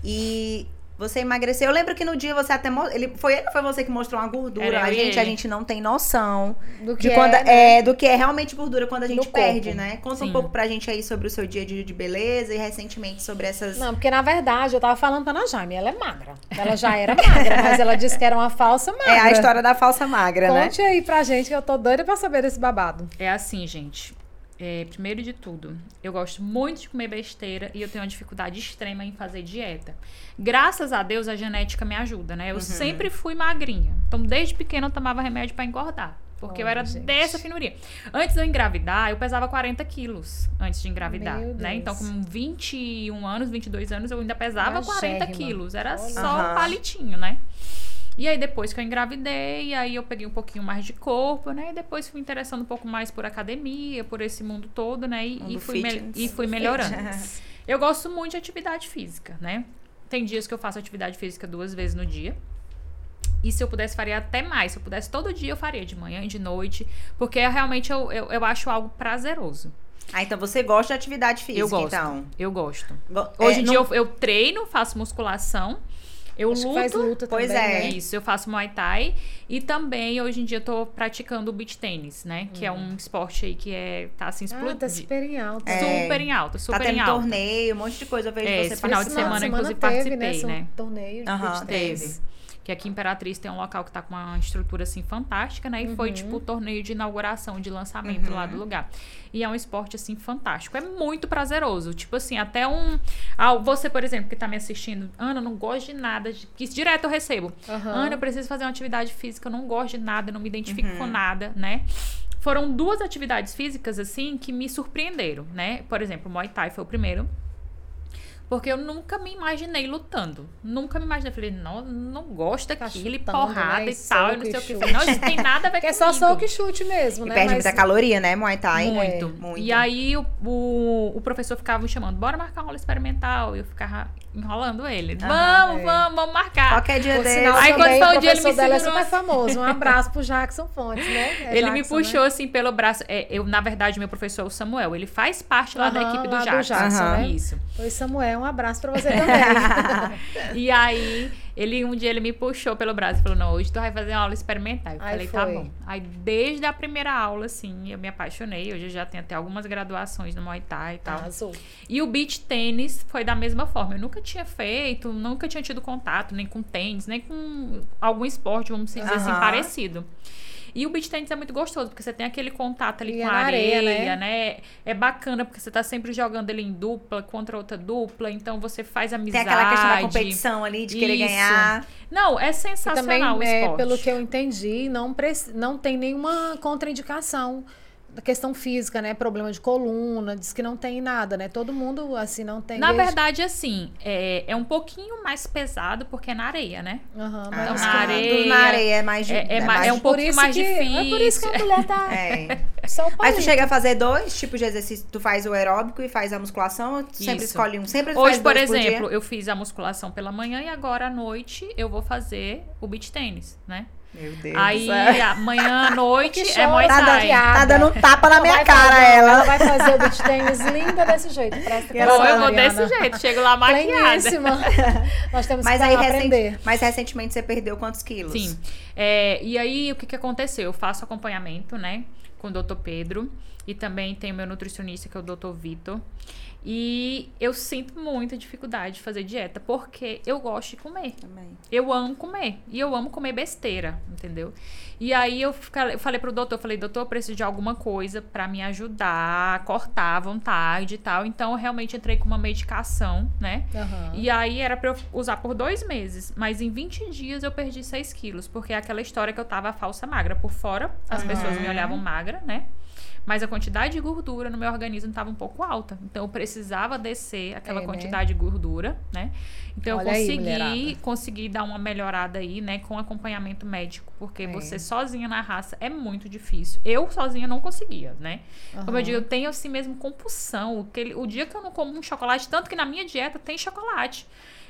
E você emagreceu. Eu lembro que no dia você até. mo- Ele, foi ele ou foi você que mostrou uma gordura? Era a gente, a ele. gente não tem noção Do de que quando é, né? é, do que é realmente gordura quando a gente No perde, corpo. né? Conta um Sim. pouco pra gente aí sobre o seu dia a dia de beleza e recentemente sobre essas. Não, porque na verdade eu tava falando pra Ana Jaime, ela é magra. Ela já era magra, mas ela disse que era uma falsa magra. É a história da falsa magra, né? Conte aí pra gente que eu tô doida pra saber desse babado. É assim, gente. É, primeiro de tudo, eu gosto muito de comer besteira e eu tenho uma dificuldade extrema em fazer dieta. Graças a Deus a genética me ajuda, né? Eu Uhum. sempre fui magrinha. Então, desde pequena eu tomava remédio pra engordar. Porque eu era gente. dessa finurinha. Antes de eu engravidar, eu pesava 40 quilos antes de engravidar, né? Então, com 21 anos, 22 anos, eu ainda pesava 40 Magérrima. quilos. Era Olha. só um palitinho, né? E aí, depois que eu engravidei, aí eu peguei um pouquinho mais de corpo, né? E depois fui interessando um pouco mais por academia, por esse mundo todo, né? E, Mundo e fui, me- e fui melhorando. Eu gosto muito de atividade física, né? Tem dias que eu faço atividade física duas vezes no dia. E se eu pudesse, faria até mais. Se eu pudesse todo dia, eu faria de manhã e de noite. Porque realmente eu, eu, eu acho algo prazeroso. Ah, então você gosta de atividade física, eu gosto. então. Eu gosto. Go- Hoje é, em não- dia eu, eu treino, faço musculação. Eu Acho que luto. faz luta Pois também, é. né? Isso, eu faço Muay Thai e também hoje em dia eu tô praticando o beach tênis, né? Que é um esporte aí que é tá assim Ah, tá explodindo. super em alta. É. Super em alta, Tá super tendo em alta. torneio, um monte de coisa. Eu vejo É, você esse final de participando. semana, inclusive, teve, participei, São né? Torneio de Aham, beach teve. Que aqui em Imperatriz tem um local que tá com uma estrutura assim fantástica, né? E Uhum. foi tipo o torneio de inauguração, de lançamento lá do lugar. E é um esporte assim fantástico. É muito prazeroso. Tipo assim, até um. Ah, você, por exemplo, que tá me assistindo, Ana, não gosto de nada. Que direto eu recebo. Aham. Ana, eu preciso fazer uma atividade física, eu não gosto de nada, não me identifico Uhum. com nada, né? Foram duas atividades físicas, assim, que me surpreenderam, né? Por exemplo, o Muay Thai foi o primeiro. Porque eu nunca me imaginei lutando. Nunca me imaginei. Falei, não, não gosto Ficar daquilo, e porrada né? e tal, e não sei o que. Falei, não, isso tem nada a ver (laughs) Que é só soco e chute mesmo, E né? perde Mas- muita caloria, né, Muay Thai? Muito. Muito. E aí o, o, o professor ficava me chamando, bora marcar uma aula experimental. E eu ficava enrolando ele. Vamos, é. vamos, vamos marcar. Qualquer dia Por desse. sinal, Aí, também, quando foi o dia, ele me é segurou super famoso. Um (laughs) abraço pro Jackson Fontes, né? É ele me Jackson, puxou né? assim pelo braço. É, eu, na verdade, meu professor é o Samuel. Ele faz parte lá da equipe do lá do Jackson. Jackson, né? Isso. Oi, Samuel, um abraço pra você também. (laughs) E aí, ele um dia ele me puxou pelo braço e falou: Não, hoje tu vai fazer uma aula experimental. Eu Aí falei: Tá foi. bom. Aí, desde a primeira aula, assim, eu me apaixonei. Hoje eu já tenho até algumas graduações no Muay Thai e tal. Arrasou. E o beach tênis foi da mesma forma. Eu nunca tinha feito, nunca tinha tido contato nem com tênis, nem com algum esporte, vamos dizer assim, parecido. E o beach tênis é muito gostoso, porque você tem aquele contato ali E com é a na areia, areia, né? É bacana, porque você tá sempre jogando ele em dupla, contra outra dupla, então você faz Tem amizade. aquela questão da competição ali, de querer Isso. ganhar. Não, é E sensacional também, o é, esporte. pelo que eu entendi, não, não tem nenhuma contraindicação da questão física, né? Problema de coluna, diz que não tem nada, né? Todo mundo, assim, não tem. Na desde- verdade, assim, é, é um pouquinho mais pesado, porque é na areia, né? Aham, Ah, mas Então, diz na areia- Na areia é mais de, é- é ma- mais é um por isso mais que, difícil. É por isso que a mulher tá É. (laughs) só o Mas tu chega a fazer dois tipos de exercício. Tu faz o aeróbico e faz a musculação ou tu sempre Isso. escolhe um? Sempre Hoje, faz por exemplo, dia? eu fiz a musculação pela manhã e agora à noite eu vou fazer o beach tênis, né? Meu Deus Aí, céu. amanhã à (laughs) noite é Muay Tá, Thai. dando, tá dando um tapa na Ela minha vai cara, fazer- ela. vai fazer o beat (laughs) tênis linda desse jeito. Presta Ela eu vou desse jeito, chego lá maquiada. Pleníssima. (laughs) Nós temos Mas que aí, aprender. recente, mas recentemente você perdeu quantos quilos? Sim. É, e aí, o que, que aconteceu? Eu faço acompanhamento, né, com o Dr. Pedro. E também tem o meu nutricionista, que é o Dr. Vitor. E eu sinto muita dificuldade de fazer dieta, porque eu gosto de comer. Também. Eu amo comer. E eu amo comer besteira, entendeu? E aí eu, fica- eu falei pro doutor, eu falei, doutor, eu preciso de alguma coisa pra me ajudar a cortar à vontade e tal. Então eu realmente entrei com uma medicação, né? Aham. E aí era pra eu usar por dois meses. Mas em 20 dias eu perdi 6 quilos. Porque é aquela história que eu tava falsa magra. Por fora, as pessoas me olhavam magra, né? Mas a quantidade de gordura no meu organismo estava um pouco alta. Então eu precisava descer aquela É, né? quantidade de gordura, né? Então Olha eu aí, consegui, mulherada. consegui dar uma melhorada aí, né, com acompanhamento médico, porque É. você sozinha na raça é muito difícil. Eu sozinha não conseguia, né? Como eu digo, eu tenho assim mesmo compulsão. Aquele, o dia que eu não como um chocolate, tanto que na minha dieta tem chocolate.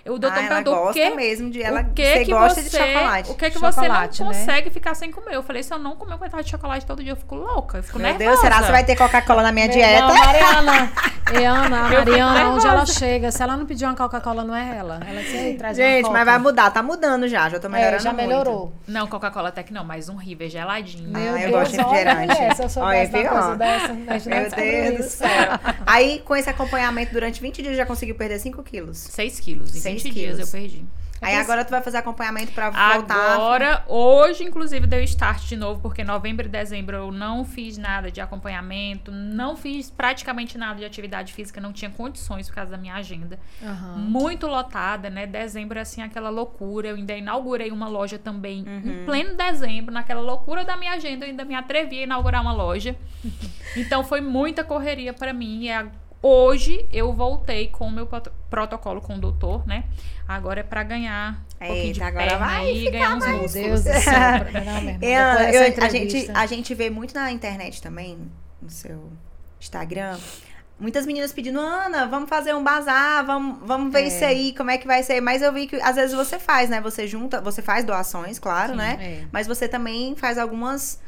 Eu, o doutor ah, me ela perguntou o gosta quê? mesmo de ela. o que você que gosta você, de chocolate. O que que Chocolate, você não né? consegue ficar sem comer? Eu falei, se eu não comer uma metade de chocolate todo dia, eu fico louca, eu fico Meu nervosa. Deus, será que você vai ter Coca-Cola na minha Não, dieta? Mariana, (laughs) e Ana, a Mariana, onde ela chega, se ela não pedir uma Coca-Cola, não é ela. Ela disse, "Ei, traz Gente, Coca." mas vai mudar. Tá mudando já. Já tô melhorando É, já muito. melhorou. Não, Coca-Cola até que não, mas um River geladinho. Meu Ah, eu Deus, gosto de olha, refrigerante. se eu Olha, soubesse viu, uma coisa dessa, imagina Meu Deus do céu. Aí, com esse acompanhamento durante 20 dias, já conseguiu perder 5 quilos. 6 quilos. Em Seis 20 dias quilos. eu perdi. Aí agora tu vai fazer acompanhamento pra voltar. Agora, hoje, inclusive, deu start de novo, porque novembro e dezembro eu não fiz nada de acompanhamento, não fiz praticamente nada de atividade física, não tinha condições por causa da minha agenda. Aham. Muito lotada, né? Dezembro é assim, aquela loucura. Eu ainda inaugurei uma loja também Uhum. em pleno dezembro, naquela loucura da minha agenda, eu ainda me atrevi a inaugurar uma loja. (laughs) Então foi muita correria pra mim. E a- hoje eu voltei com o meu prot- protocolo com o doutor, né? Agora é pra ganhar um pouquinho de Eita, agora perna vai aí, ganhar uns Meu músculos. Deus do céu. (laughs) E, dessa eu- a, gente, a gente vê muito na internet também, no seu Instagram, muitas meninas pedindo, Ana, vamos fazer um bazar, vamos, vamos ver É. isso aí, como é que vai ser. Mas eu vi que às vezes você faz, né? Você junta, você faz doações, claro, Sim, né? é. Mas você também faz algumas.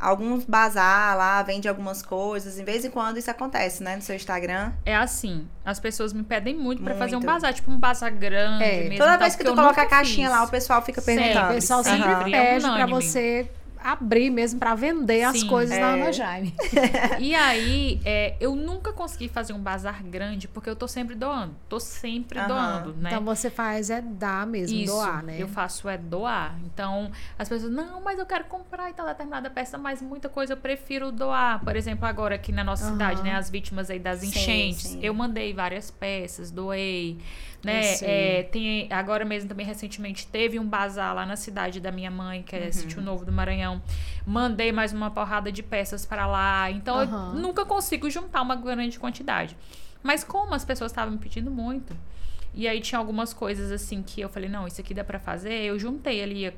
Alguns bazar lá, vende algumas coisas. De vez em quando isso acontece, né? No seu Instagram. É assim, as pessoas me pedem muito pra fazer um bazar, tipo um bazar grande É. mesmo. Toda tal, vez que tu coloca a caixinha fiz. lá, o pessoal fica Sempre, perguntando. O pessoal sempre Sempre é pede pra unânime. você abrir mesmo pra vender as Sim, coisas é. na Ana Jaime. (laughs) E aí, é, eu nunca consegui fazer um bazar grande, porque eu tô sempre doando. Tô sempre Aham. doando, né? Então você faz é dar mesmo, Isso, doar, né? eu faço é doar. Então, as pessoas, não, mas eu quero comprar e tal determinada peça, mas muita coisa eu prefiro doar. Por exemplo, agora aqui na nossa Aham. cidade, né, as vítimas aí das Sim, enchentes, sim. eu mandei várias peças, doei, né? É, tem agora mesmo também recentemente teve um bazar lá na cidade da minha mãe, que é Uhum. Sítio Novo do Maranhão. Mandei mais uma porrada de peças para lá. Então, Aham. eu nunca consigo juntar uma grande quantidade. Mas como as pessoas estavam me pedindo muito, e aí tinha algumas coisas assim que eu falei, não, isso aqui dá pra fazer. Eu juntei ali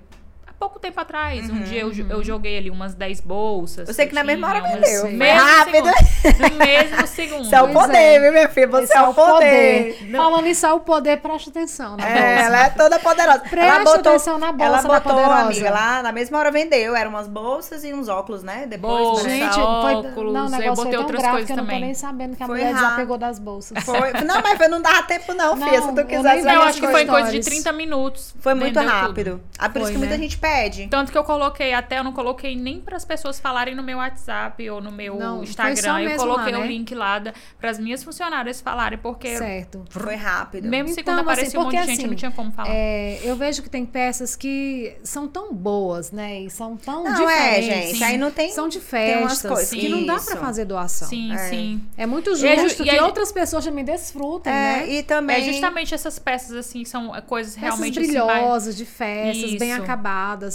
pouco tempo atrás. Um dia eu, jo- eu joguei ali umas 10 bolsas. Eu sei que na mesma hora vendeu. Mesmo rápido. segundo. No mesmo segundo. Isso é o poder, é. viu, minha filha? Você Esse é o poder. Falando isso, é o poder, preste atenção na É, bolsa. ela é toda poderosa. ela Preste botou, atenção na bolsa ela da botou, poderosa. amiga, lá na mesma hora vendeu. Eram umas bolsas e uns óculos, né? Depois, Bolsa, né? Gente, foi, óculos, não, o eu negócio botei foi tão outras coisas que eu não tô também. nem sabendo que a Foi mulher rápido. desapegou das bolsas. Foi, não, mas foi- não dava tempo não, filha. Se Não, tu eu quisesse... eu acho que foi em coisa de stories. 30 minutos. Foi muito rápido. Ah, por isso que muita né? gente pede. Tanto que eu coloquei até, eu não coloquei nem para as pessoas falarem no meu WhatsApp ou no meu Não, foi Instagram. só eu mesmo coloquei lá, o né? link lá para as minhas funcionárias falarem, porque Certo. Foi rápido. mesmo Então, segundo assim, apareceu um monte de gente, assim, não tinha como falar. É, eu vejo que tem peças que são tão boas, né? E são tão Não, é, diferentes. gente. Aí não tem... São de tem festas coisas- que não dá Isso. pra fazer doação. sim, é. sim. É muito E é ju- justo e que é ju- outras pessoas também desfrutem, É, né? e também... É justamente essas peças assim, são coisas Peças realmente assim, mais- brilhosas, de festas, bem Isso.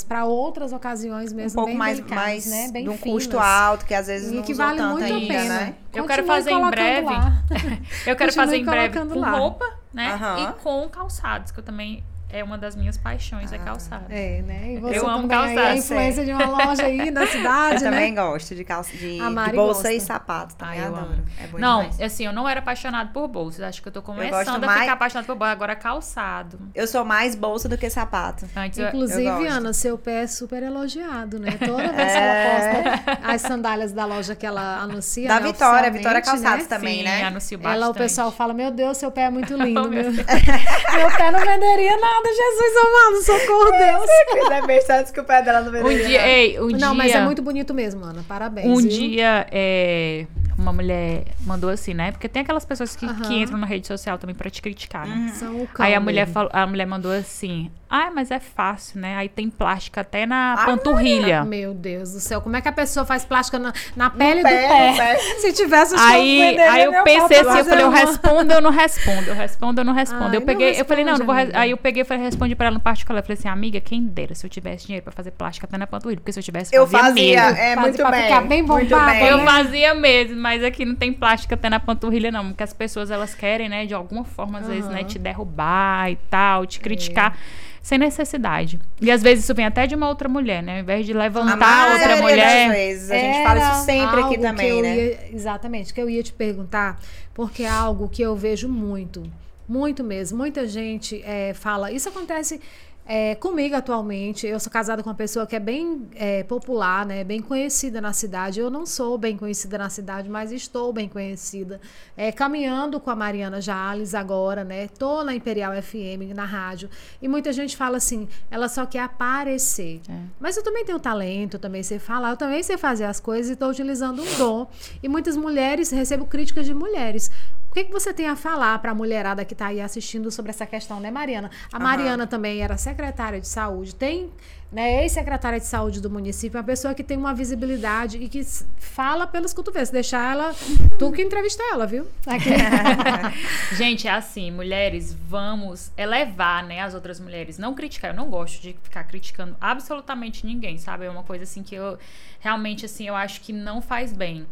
Pra outras ocasiões um mesmo, pouco bem mais, delicadas, mais né? Bem de um finas. custo alto, que às vezes E não que usou vale tanto muito ainda, a pena. né? Eu quero fazer em breve. (laughs) Eu quero Continue fazer em breve com lá. roupa, né? Aham. E com calçados, que eu também é uma das minhas paixões, é calçado. É, né? E você Eu amo aí, calçado. a influência de uma (laughs) loja aí da cidade, Eu né? também gosto de, calça, de, A de bolsa e gosta. sapato. Também Ai, eu adoro. amo. É bom Não, demais. assim, eu não era apaixonada por bolsas. Acho que eu tô começando a mais- ficar apaixonada por bolsa. Agora calçado. Eu sou mais bolsa do que sapato. Antes eu- Inclusive, eu. Ana, seu pé é super elogiado, né? Toda vez que ela posta as sandálias da loja que ela anuncia. Da né, Vitória, Vitória oficialmente, Calçados né? também, Sim, né? anuncio bastante. Ela, o pessoal fala, meu Deus, seu pé é muito (laughs) lindo. Oh, meu meu... (laughs) pé não venderia nada, Jesus amado, socorro, Deus. É bem certo que o pé dela não Um dia, ei, um não, dia... mas é muito bonito mesmo, Ana. Parabéns. Um viu? dia, é, uma mulher mandou assim, né? Porque tem aquelas pessoas que, que Aham. entram na rede social também pra te criticar, né? São o cão Aí a mulher, falou, a mulher mandou assim: Ah, mas é fácil, né? Aí tem plástica até na Ai, panturrilha. Meu Deus do céu, como é que a pessoa faz plástica na, na pele pé, do pé? (laughs) Se tivesse os Aí, aí eu pensei assim, eu falei, eu respondo, eu não respondo, eu respondo, eu não respondo. Ai, eu peguei, eu falei, não, não vou. responde. Aí eu peguei e falei, respondi pra ela no particular. Eu falei assim, amiga, quem dera se eu tivesse dinheiro pra fazer plástica até na panturrilha, porque se eu tivesse, Eu fazia fazia, mesmo. é Fazia muito pra bem. ficar bem bombada. Eu fazia mesmo, mas aqui não tem plástica até na panturrilha, não. Porque as pessoas, elas querem, né, de alguma forma, às vezes, né, te derrubar e tal, É. te criticar. Sem necessidade. E às vezes isso vem até de uma outra mulher, né? Ao invés de A levantar outra maioria mulher. das vezes. A gente fala isso sempre aqui também, que eu né? ia- exatamente, que eu ia te perguntar, porque é algo que eu vejo muito, muito mesmo. Muita gente eh, fala, isso acontece eh, comigo atualmente. Eu sou casada com uma pessoa que é bem eh, popular, né, bem conhecida na cidade. Eu não sou bem conhecida na cidade, mas estou bem conhecida. Eh, caminhando com a Mariana Jales agora, né? Tô na Imperial FM, na rádio. E muita gente fala assim, ela só quer aparecer. É. Mas eu também tenho talento, eu também sei falar, eu também sei fazer as coisas e estou utilizando um dom. E muitas mulheres, recebo críticas de mulheres. O que, que você tem a falar para a mulherada que está aí assistindo sobre essa questão, né, Mariana? A Aham. Mariana também era secretária de saúde, tem, né, ex-secretária de saúde do município, uma pessoa que tem uma visibilidade e que fala pelos cotovelos. Deixar ela, tu que entrevista ela, viu? (laughs) Gente, é assim, mulheres, vamos elevar, né, as outras mulheres. Não criticar. Eu não gosto de ficar criticando absolutamente ninguém, sabe? É uma coisa assim que eu realmente, assim, eu acho que não faz bem.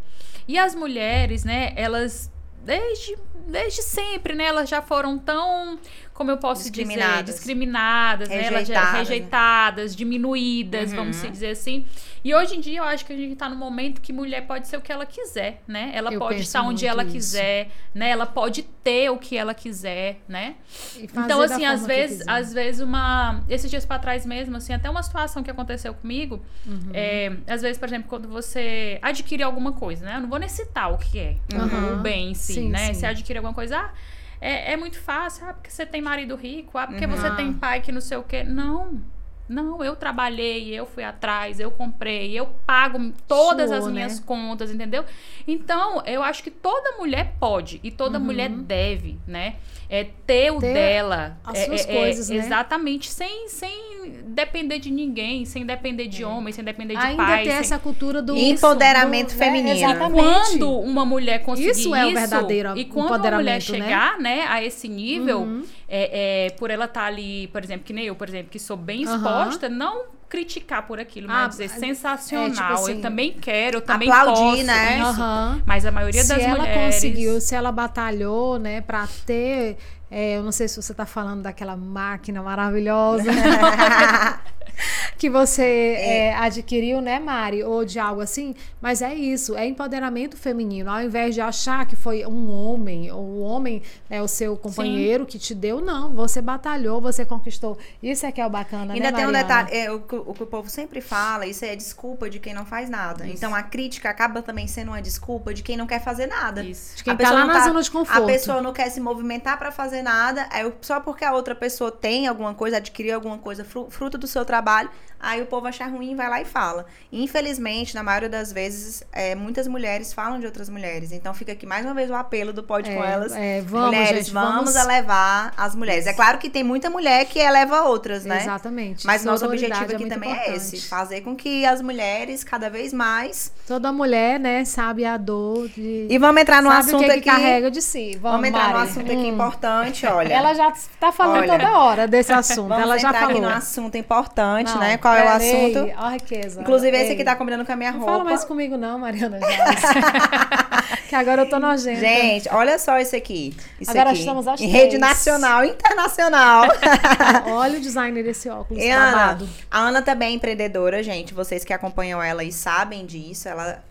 E as mulheres, né, elas. Desde, desde sempre, né? Elas já foram tão, como eu posso dizer, Discriminadas. discriminadas, né? Elas já, Rejeitadas, né? rejeitadas, diminuídas, Uhum. vamos dizer assim. E hoje em dia eu acho que a gente tá num momento que mulher pode ser o que ela quiser, né? Ela Eu pode estar onde ela isso. quiser, né? Ela pode ter o que ela quiser, né? Então, assim, às vezes, às vezes uma. Esses dias pra trás mesmo, assim, até uma situação que aconteceu comigo. Uhum. é, às vezes, por exemplo, quando você adquire alguma coisa, né? Eu não vou nem citar o que é Uhum. o bem em si, Sim, né? sim. Você adquire alguma coisa, ah, é, é muito fácil, ah, porque você tem marido rico, ah, porque Uhum. você tem pai que não sei o quê. Não. Não, eu trabalhei, eu fui atrás, eu comprei, eu pago todas as minhas né? contas, entendeu? Então, eu acho que toda mulher pode e toda mulher deve, né? É ter o Uhum. Ter dela. as é- suas é- é, coisas, né? Exatamente, sem, sem depender de ninguém, sem depender de homem, sem depender de É. Ainda pai. tem sem- essa cultura do Empoderamento do- né, feminino. Exatamente. quando uma mulher conseguir isso, Isso é o verdadeiro e quando uma mulher né? chegar, né, a esse nível, Uhum. é, é, por ela estar ali, por exemplo, que nem eu, por exemplo, que sou bem exposta, não criticar por aquilo, mas Ah, dizer é, sensacional, tipo assim, eu também quero, eu também aplaudir, posso, né? isso. Aham. Mas a maioria se das ela mulheres... conseguiu, se ela batalhou, né, pra ter. é, eu não sei se você tá falando daquela máquina maravilhosa (laughs) (laughs) (laughs) que você é, adquiriu, né, Mari? Ou de algo assim. Mas é isso, é empoderamento feminino. Ao invés de achar que foi um homem, ou o homem é o seu companheiro que te deu, não. Você batalhou, você conquistou. Isso é que é o bacana, Ainda né, tem um Mariana? detalhe, é, o, que, o que o povo sempre fala, isso é desculpa de quem não faz nada. Então a crítica acaba também sendo uma desculpa de quem não quer fazer nada. Isso. De quem A tá lá na tá- zona de conforto. A pessoa não quer se movimentar pra fazer nada, o- só porque a outra pessoa tem alguma coisa, adquiriu alguma coisa, fru- fruto do seu trabalho, बाल। Aí o povo acha ruim e vai lá e fala. Infelizmente, na maioria das vezes, é, muitas mulheres falam de outras mulheres. Então fica aqui mais uma vez o apelo do Pode É, com Elas. é, vamos, mulheres, gente, vamos, elevar as mulheres. É claro que tem muita mulher que eleva outras, né? Exatamente. Mas nosso objetivo aqui muito também é importante. esse, fazer com que as mulheres cada vez mais. Toda mulher, né, sabe a dor de. E vamos entrar no sabe assunto o que, aqui. que carrega de si. Vamos, Vamos entrar no Mari. assunto aqui Hum. importante, olha. Ela já tá falando Olha. toda hora desse (laughs) assunto. Vamos Ela já falou. aqui no assunto importante, Não, né? Qual é o assunto? Ó, riqueza. Inclusive, esse aqui tá combinando com a minha Não roupa. fala mais comigo, não, Mariana (laughs) que agora eu tô nojenta. Gente, olha só isso aqui. Isso agora aqui. estamos às Em rede nacional, internacional. (laughs) Olha o designer desse óculos, E Ana, a Ana também é empreendedora, gente. Vocês que acompanham ela e sabem disso, ela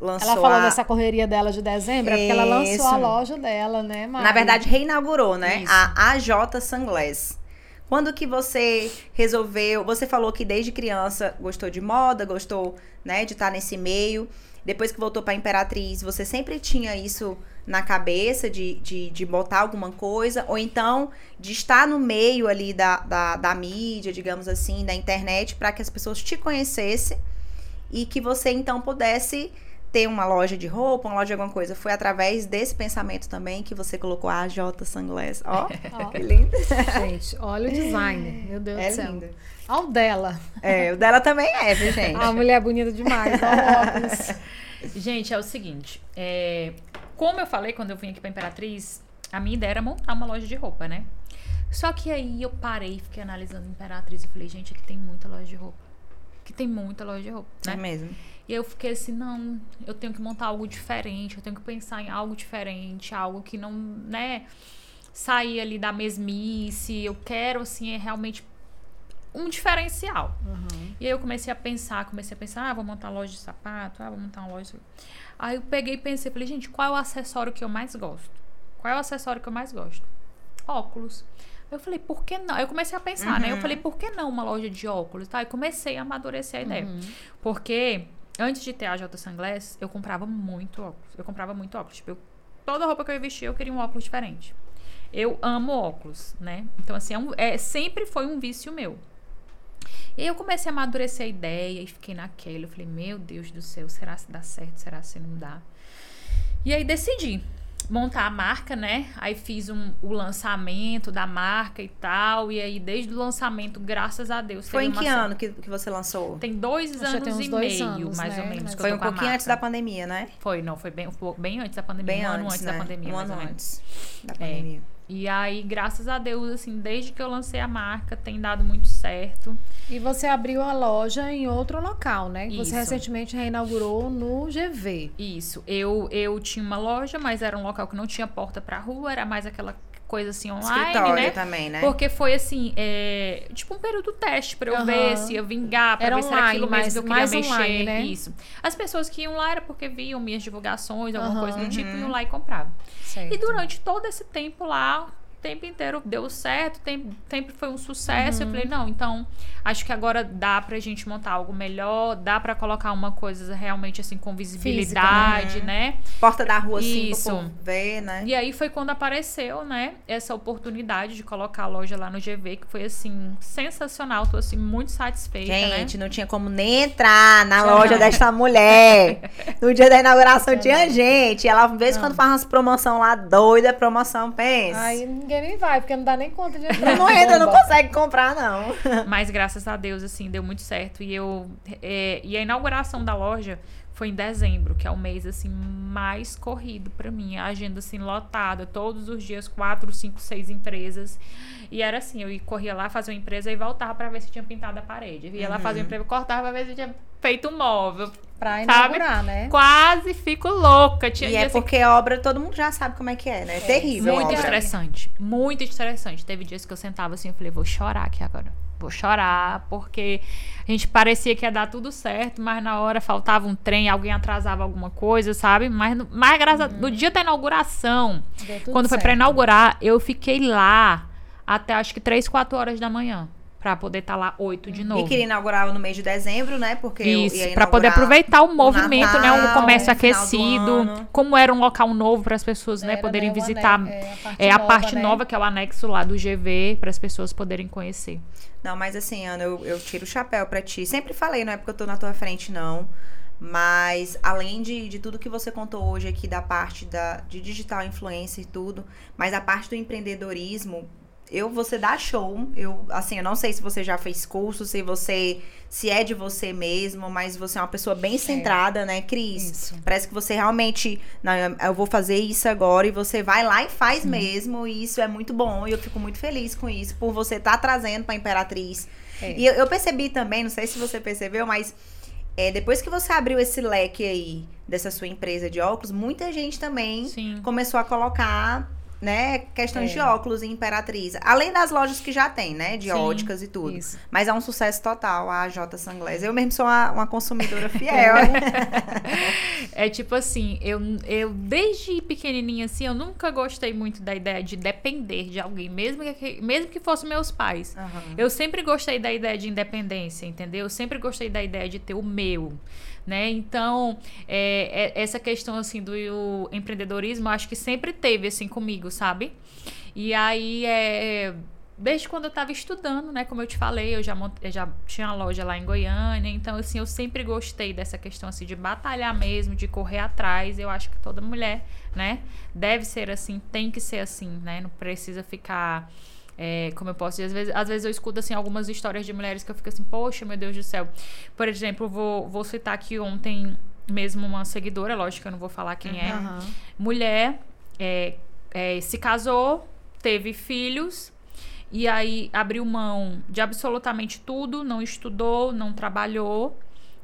lançou Ela falou a... dessa correria dela de dezembro, é porque ela lançou Isso. a loja dela, né, Mari? Na verdade, reinaugurou, né? Isso. A AJ Sunglass. Quando que você resolveu? Você falou que desde criança gostou de moda, gostou, né, de estar nesse meio. Depois que voltou para Imperatriz, você sempre tinha isso na cabeça de, de, de botar alguma coisa, ou então de estar no meio ali da, da, da mídia, digamos assim, da internet, para que as pessoas te conhecessem e que você então pudesse ter uma loja de roupa, uma loja de alguma coisa. Foi através desse pensamento também que você colocou a AJ Sunglass. Ó, (laughs) Ó, que lindo. gente, olha o designer, meu Deus É do céu. lindo. Olha o dela. É, o dela também é, viu, (laughs) gente? A mulher é bonita demais, olha o óculos. (laughs) Gente, é o seguinte. é, como eu falei quando eu vim aqui pra Imperatriz, a minha ideia era montar uma loja de roupa, né? Só que aí eu parei, fiquei analisando Imperatriz e falei, gente, aqui tem muita loja de roupa. Aqui tem muita loja de roupa, né? É mesmo. E eu fiquei assim, não, eu tenho que montar algo diferente, eu tenho que pensar em algo diferente, algo que não, né, sair ali da mesmice. Eu quero, assim, é realmente um diferencial. E aí eu comecei a pensar, comecei a pensar, ah, vou montar uma loja de sapato, ah, vou montar uma loja. Aí eu peguei e pensei, falei, gente, qual é o acessório que eu mais gosto? Qual é o acessório que eu mais gosto? Óculos. Eu falei, por que não? Eu comecei a pensar, né? Eu falei, por que não uma loja de óculos? Tá? E comecei a amadurecer a ideia. Porque antes de ter a J Sunglass, eu comprava muito óculos. Eu comprava muito óculos. Tipo, eu- toda roupa que eu ia vestir, eu queria um óculos diferente. Eu amo óculos, né? Então, assim, é um- é, sempre foi um vício meu. E aí eu comecei a amadurecer a ideia e fiquei naquela. Eu falei, meu Deus do céu, será se dá certo? Será se não dá? E aí decidi montar a marca, né? Aí fiz um- o lançamento da marca e tal. E aí, desde o lançamento, graças a Deus. Foi em que uma- ano que, que você lançou? Tem dois Acho anos tem uns e dois meio, anos, mais né? ou menos. Foi um pouquinho antes da pandemia, né? Foi, não, foi bem, um pouco- bem antes da pandemia. Bem um antes, ano antes né? da pandemia, Um mais ano ou menos. antes da É. E aí, graças a Deus, assim, desde que eu lancei a marca, tem dado muito certo. E você abriu a loja em outro local, né? Você Isso. recentemente reinaugurou no GV. Isso. Eu, eu tinha uma loja, mas era um local que não tinha porta pra rua, era mais aquela coisa assim online, Escritório né? também, né? Porque foi assim, é, tipo um período teste pra eu Aham. ver se ia vingar, pra Era ver se era online, aquilo mesmo mais- que eu queria mais mexer. online, né? Isso. As pessoas que iam lá era porque viam minhas divulgações, alguma Aham. coisa do tipo, Uhum. iam lá e compravam. Certo. E durante todo esse tempo lá, tempo inteiro deu certo, tem- sempre foi um sucesso. Eu Uhum. falei, não, então acho que agora dá pra gente montar algo melhor, dá pra colocar uma coisa realmente assim com visibilidade, né? Porta da rua, assim, Isso. pro povo ver, né? E aí foi quando apareceu, né, essa oportunidade de colocar a loja lá no GV, que foi assim, sensacional. Tô assim, muito satisfeita, né? Gente, não tinha como nem entrar na Não. loja desta mulher. No dia da inauguração tinha Não. gente. Ela, de vez em quando, faz umas promoção lá doida, promoção, pensa. Aí ninguém nem vai, porque não dá nem conta de não, (laughs) não entra, não consegue comprar, não. (laughs) Mas graças a Deus, assim, deu muito certo. E eu. é, e a inauguração da loja foi em dezembro, que é o mês assim mais corrido pra mim. A agenda assim lotada, todos os dias, quatro, cinco, seis empresas. E era assim, eu ia- corria lá, fazia uma empresa e voltava pra ver se tinha pintado a parede. Eu ia lá fazer uma empresa, cortava pra ver se tinha feito um móvel. Pra Sabe? inaugurar, né? Quase fico louca. Tinha E é assim, porque obra, todo mundo já sabe como é que é, né? É terrível. muito obra. estressante. Muito estressante. Teve dias que eu sentava assim, eu falei, vou chorar aqui agora. Vou chorar, porque a gente parecia que ia dar tudo certo, mas na hora faltava um trem, alguém atrasava alguma coisa, sabe? Mas, no- mas graças a- no dia da inauguração, quando foi pra certo. inaugurar, eu fiquei lá até acho que 3, 4 horas da manhã. Pra poder estar lá 8 de novo. E queria inaugurar no mês de dezembro, né? Porque Isso, ia pra poder aproveitar o movimento, né? O Natal, comércio o do aquecido. Como era um local novo para as pessoas, né? Era, Poderem né, o visitar. é, a parte É a nova, parte né? nova, que é o anexo lá do GV, para as pessoas poderem conhecer. Não, mas assim, Ana, eu, eu tiro o chapéu pra ti. Sempre falei, não é porque eu tô na tua frente, não. Mas, além de, de tudo que você contou hoje aqui, da parte da, de digital influencer e tudo, mas a parte do empreendedorismo, eu, você dá show. Eu, assim, eu não sei se você já fez curso, se você, se é de você mesmo, mas você é uma pessoa bem centrada, né, Cris? Isso. Parece que você realmente, não, eu- vou fazer isso agora e você vai lá e faz mesmo, e isso é muito bom, e eu fico muito feliz com isso, por você estar trazendo pra Imperatriz. É. E eu, eu percebi também, não sei se você percebeu, mas é, depois que você abriu esse leque aí dessa sua empresa de óculos, muita gente também Sim. começou a colocar, né, questões É. de óculos em Imperatriz. Além das lojas que já tem, né, de Sim, óticas e tudo. Isso. Mas é um sucesso total a J Sunglass. Eu mesmo sou uma, uma consumidora (laughs) fiel. É tipo assim, eu, eu desde pequenininha assim, eu nunca gostei muito da ideia de depender de alguém, mesmo que, mesmo que fossem meus pais. Aham. Eu sempre gostei da ideia de independência, entendeu? Eu sempre gostei da ideia de ter o meu, né? Então, é, é- essa questão, assim, do empreendedorismo, acho que sempre teve, assim, comigo, sabe? E aí, é... Desde quando eu estava estudando, né? Como eu te falei, eu já, eu já tinha uma loja lá em Goiânia. Então, assim, eu sempre gostei dessa questão, assim, de batalhar mesmo, de correr atrás. Eu acho que toda mulher, né? Deve ser assim, tem que ser assim, né? Não precisa ficar... É, como eu posso dizer, às vezes, às vezes eu escuto assim algumas histórias de mulheres que eu fico assim, poxa, meu Deus do céu. Por exemplo, vou, vou citar aqui ontem mesmo uma seguidora, lógico que eu não vou falar quem é. Mulher é, é, se casou, teve filhos e aí abriu mão de absolutamente tudo, não estudou, não trabalhou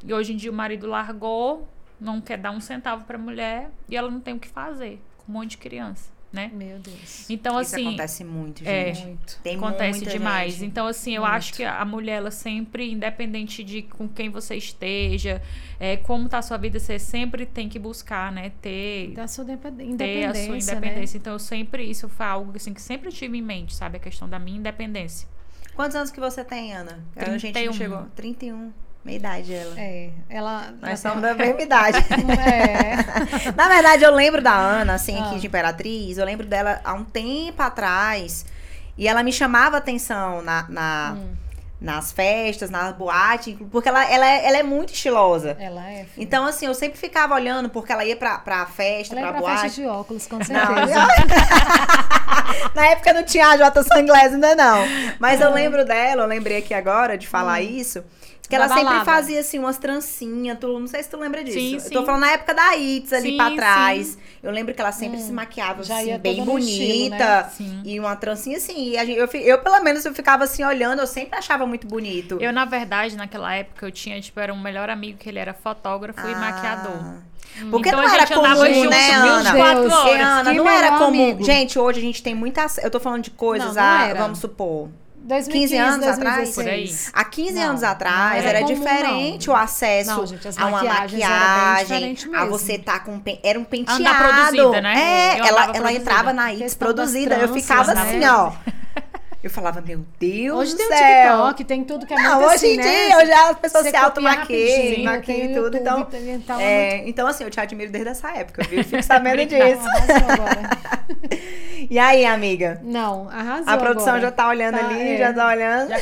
e hoje em dia o marido largou, não quer dar um centavo para mulher e ela não tem o que fazer com um monte de criança, né? Meu Deus. Então Isso assim, acontece muito, é. gente. Muito. Tem acontece muita demais. gente. Então, assim, eu Muito. acho que a mulher, ela sempre, independente de com quem você esteja, é, como tá a sua vida, você sempre tem que buscar, né? Ter, Da sua independ- ter independência, a sua né? independência. Então, eu sempre, isso foi algo assim, que sempre tive em mente, sabe? A questão da minha independência. Quantos anos que você tem, Ana? A gente não 31. chegou. 31. Meia idade ela. É, ela... Nós ela somos da (laughs) mesma idade. É. (laughs) Na verdade, eu lembro da Ana, assim, Ah. aqui de Imperatriz. Eu lembro dela há um tempo atrás. E ela me chamava atenção na, na- Hum, nas festas, nas boates, porque ela, ela, é, ela é muito estilosa. ela é. filha. Então, assim, eu sempre ficava olhando, porque ela ia pra, pra festa, ela é pra pra boate. festa de óculos, com Não, certeza. (laughs) Na época não tinha a J Sunglass ainda não. Mas É. eu lembro dela, eu lembrei aqui agora de falar isso. Que ela sempre balada. fazia assim umas trancinhas, tu, não sei se tu lembra disso. Sim, eu sim. tô falando na época da Itz ali Sim, pra trás. Eu lembro que ela sempre se maquiava Hum. Assim, bem no estilo, bonita. né? Sim. E uma trancinha assim. E gente- eu, eu, pelo menos, eu ficava assim olhando, eu sempre achava muito bonito. Eu, na verdade, naquela época, eu tinha, tipo, era um melhor amigo que ele era fotógrafo e Ah. maquiador. Porque Então, não era comum, né, 24 Ana? Deus, horas. Ana, não era comum. amigo. Gente, hoje a gente tem muita. Eu tô falando de coisas, Não, não vamos supor. 2015, 15 anos atrás? 2016. Há 15 Não, anos atrás não era, era comum, diferente não. o acesso Não, gente, a uma maquiagem, a você tá com pen- era um penteado. Andar produzida, né? É, Eu ela, ela entrava na It's produzida, eu ficava né? assim, ó. Eu falava, meu Deus Hoje do tem o céu. TikTok, tem tudo que é Não, muito hoje assim, em né? dia, hoje as pessoas Você se automaquiam, maquiam e tudo. YouTube, Então, então, é, então, assim, eu te admiro desde essa época, viu? Fico (laughs) sabendo disso. (laughs) E aí, amiga? Não, arrasou A produção agora. já tá olhando Tá, ali, é. já tá olhando. Já.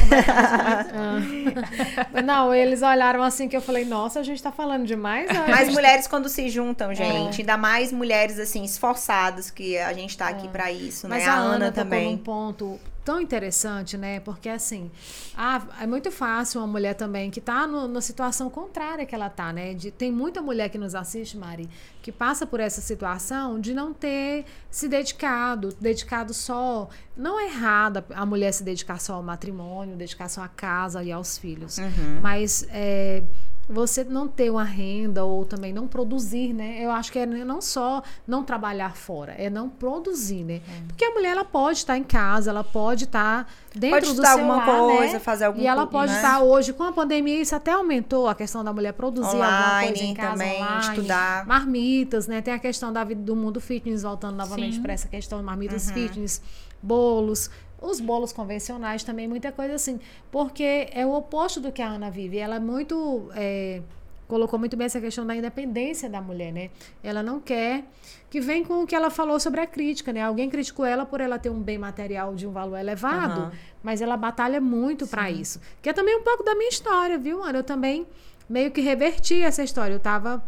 Ah. (laughs) Não, eles olharam assim que eu falei, nossa, a gente tá falando demais. né? Mas mulheres quando se juntam, gente, ainda mais mulheres assim esforçadas que a gente tá aqui pra isso, né? Mas A, a, Ana, Ana num também. ponto tão interessante, né? Porque assim, ah, é muito fácil uma mulher também que tá no- na situação contrária que ela tá, né? De, tem muita mulher que nos assiste, Mari, que passa por essa situação de não ter se dedicado, dedicado só. Não é errado a mulher se dedicar só ao matrimônio, dedicar só à casa e aos filhos. Uhum. Mas é, você não ter uma renda ou também não produzir, né? Eu acho que é não só não trabalhar fora, é não produzir, né? Porque a mulher ela pode estar em casa, ela pode estar dentro Pode do seu alguma lar, coisa, né? fazer algum E ela pode né? estar hoje com a pandemia, isso até aumentou a questão da mulher produzir alguma coisa em Online casa também, online, estudar. marmitas, né? Tem a questão da vida do mundo fitness voltando novamente para essa questão de marmitas Uhum. fitness, bolos, os bolos convencionais também, muita coisa assim. Porque é o oposto do que a Ana vive. Ela é muito. é, colocou muito bem essa questão da independência da mulher, né? Ela não quer que vem com o que ela falou sobre a crítica, né? Alguém criticou ela por ela ter um bem material de um valor elevado, Aham. mas ela batalha muito para isso. Que é também um pouco da minha história, viu, Ana? Eu também meio que reverti essa história. Eu tava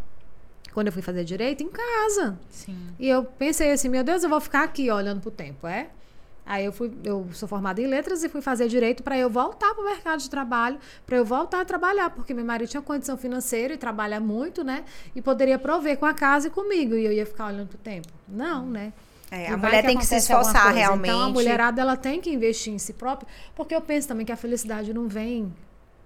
quando eu fui fazer direito em casa. Sim. E eu pensei assim, meu Deus, eu vou ficar aqui olhando pro tempo, é? Aí eu fui, eu sou formada em letras e fui fazer direito para eu voltar para o mercado de trabalho, para eu voltar a trabalhar, porque meu marido tinha condição financeira e trabalha muito, né? E poderia prover com a casa e comigo, e eu ia ficar olhando pro tempo. Não, né? É, a mulher tem que se esforçar realmente. Então a mulherada ela tem que investir em si própria, porque eu penso também que a felicidade não vem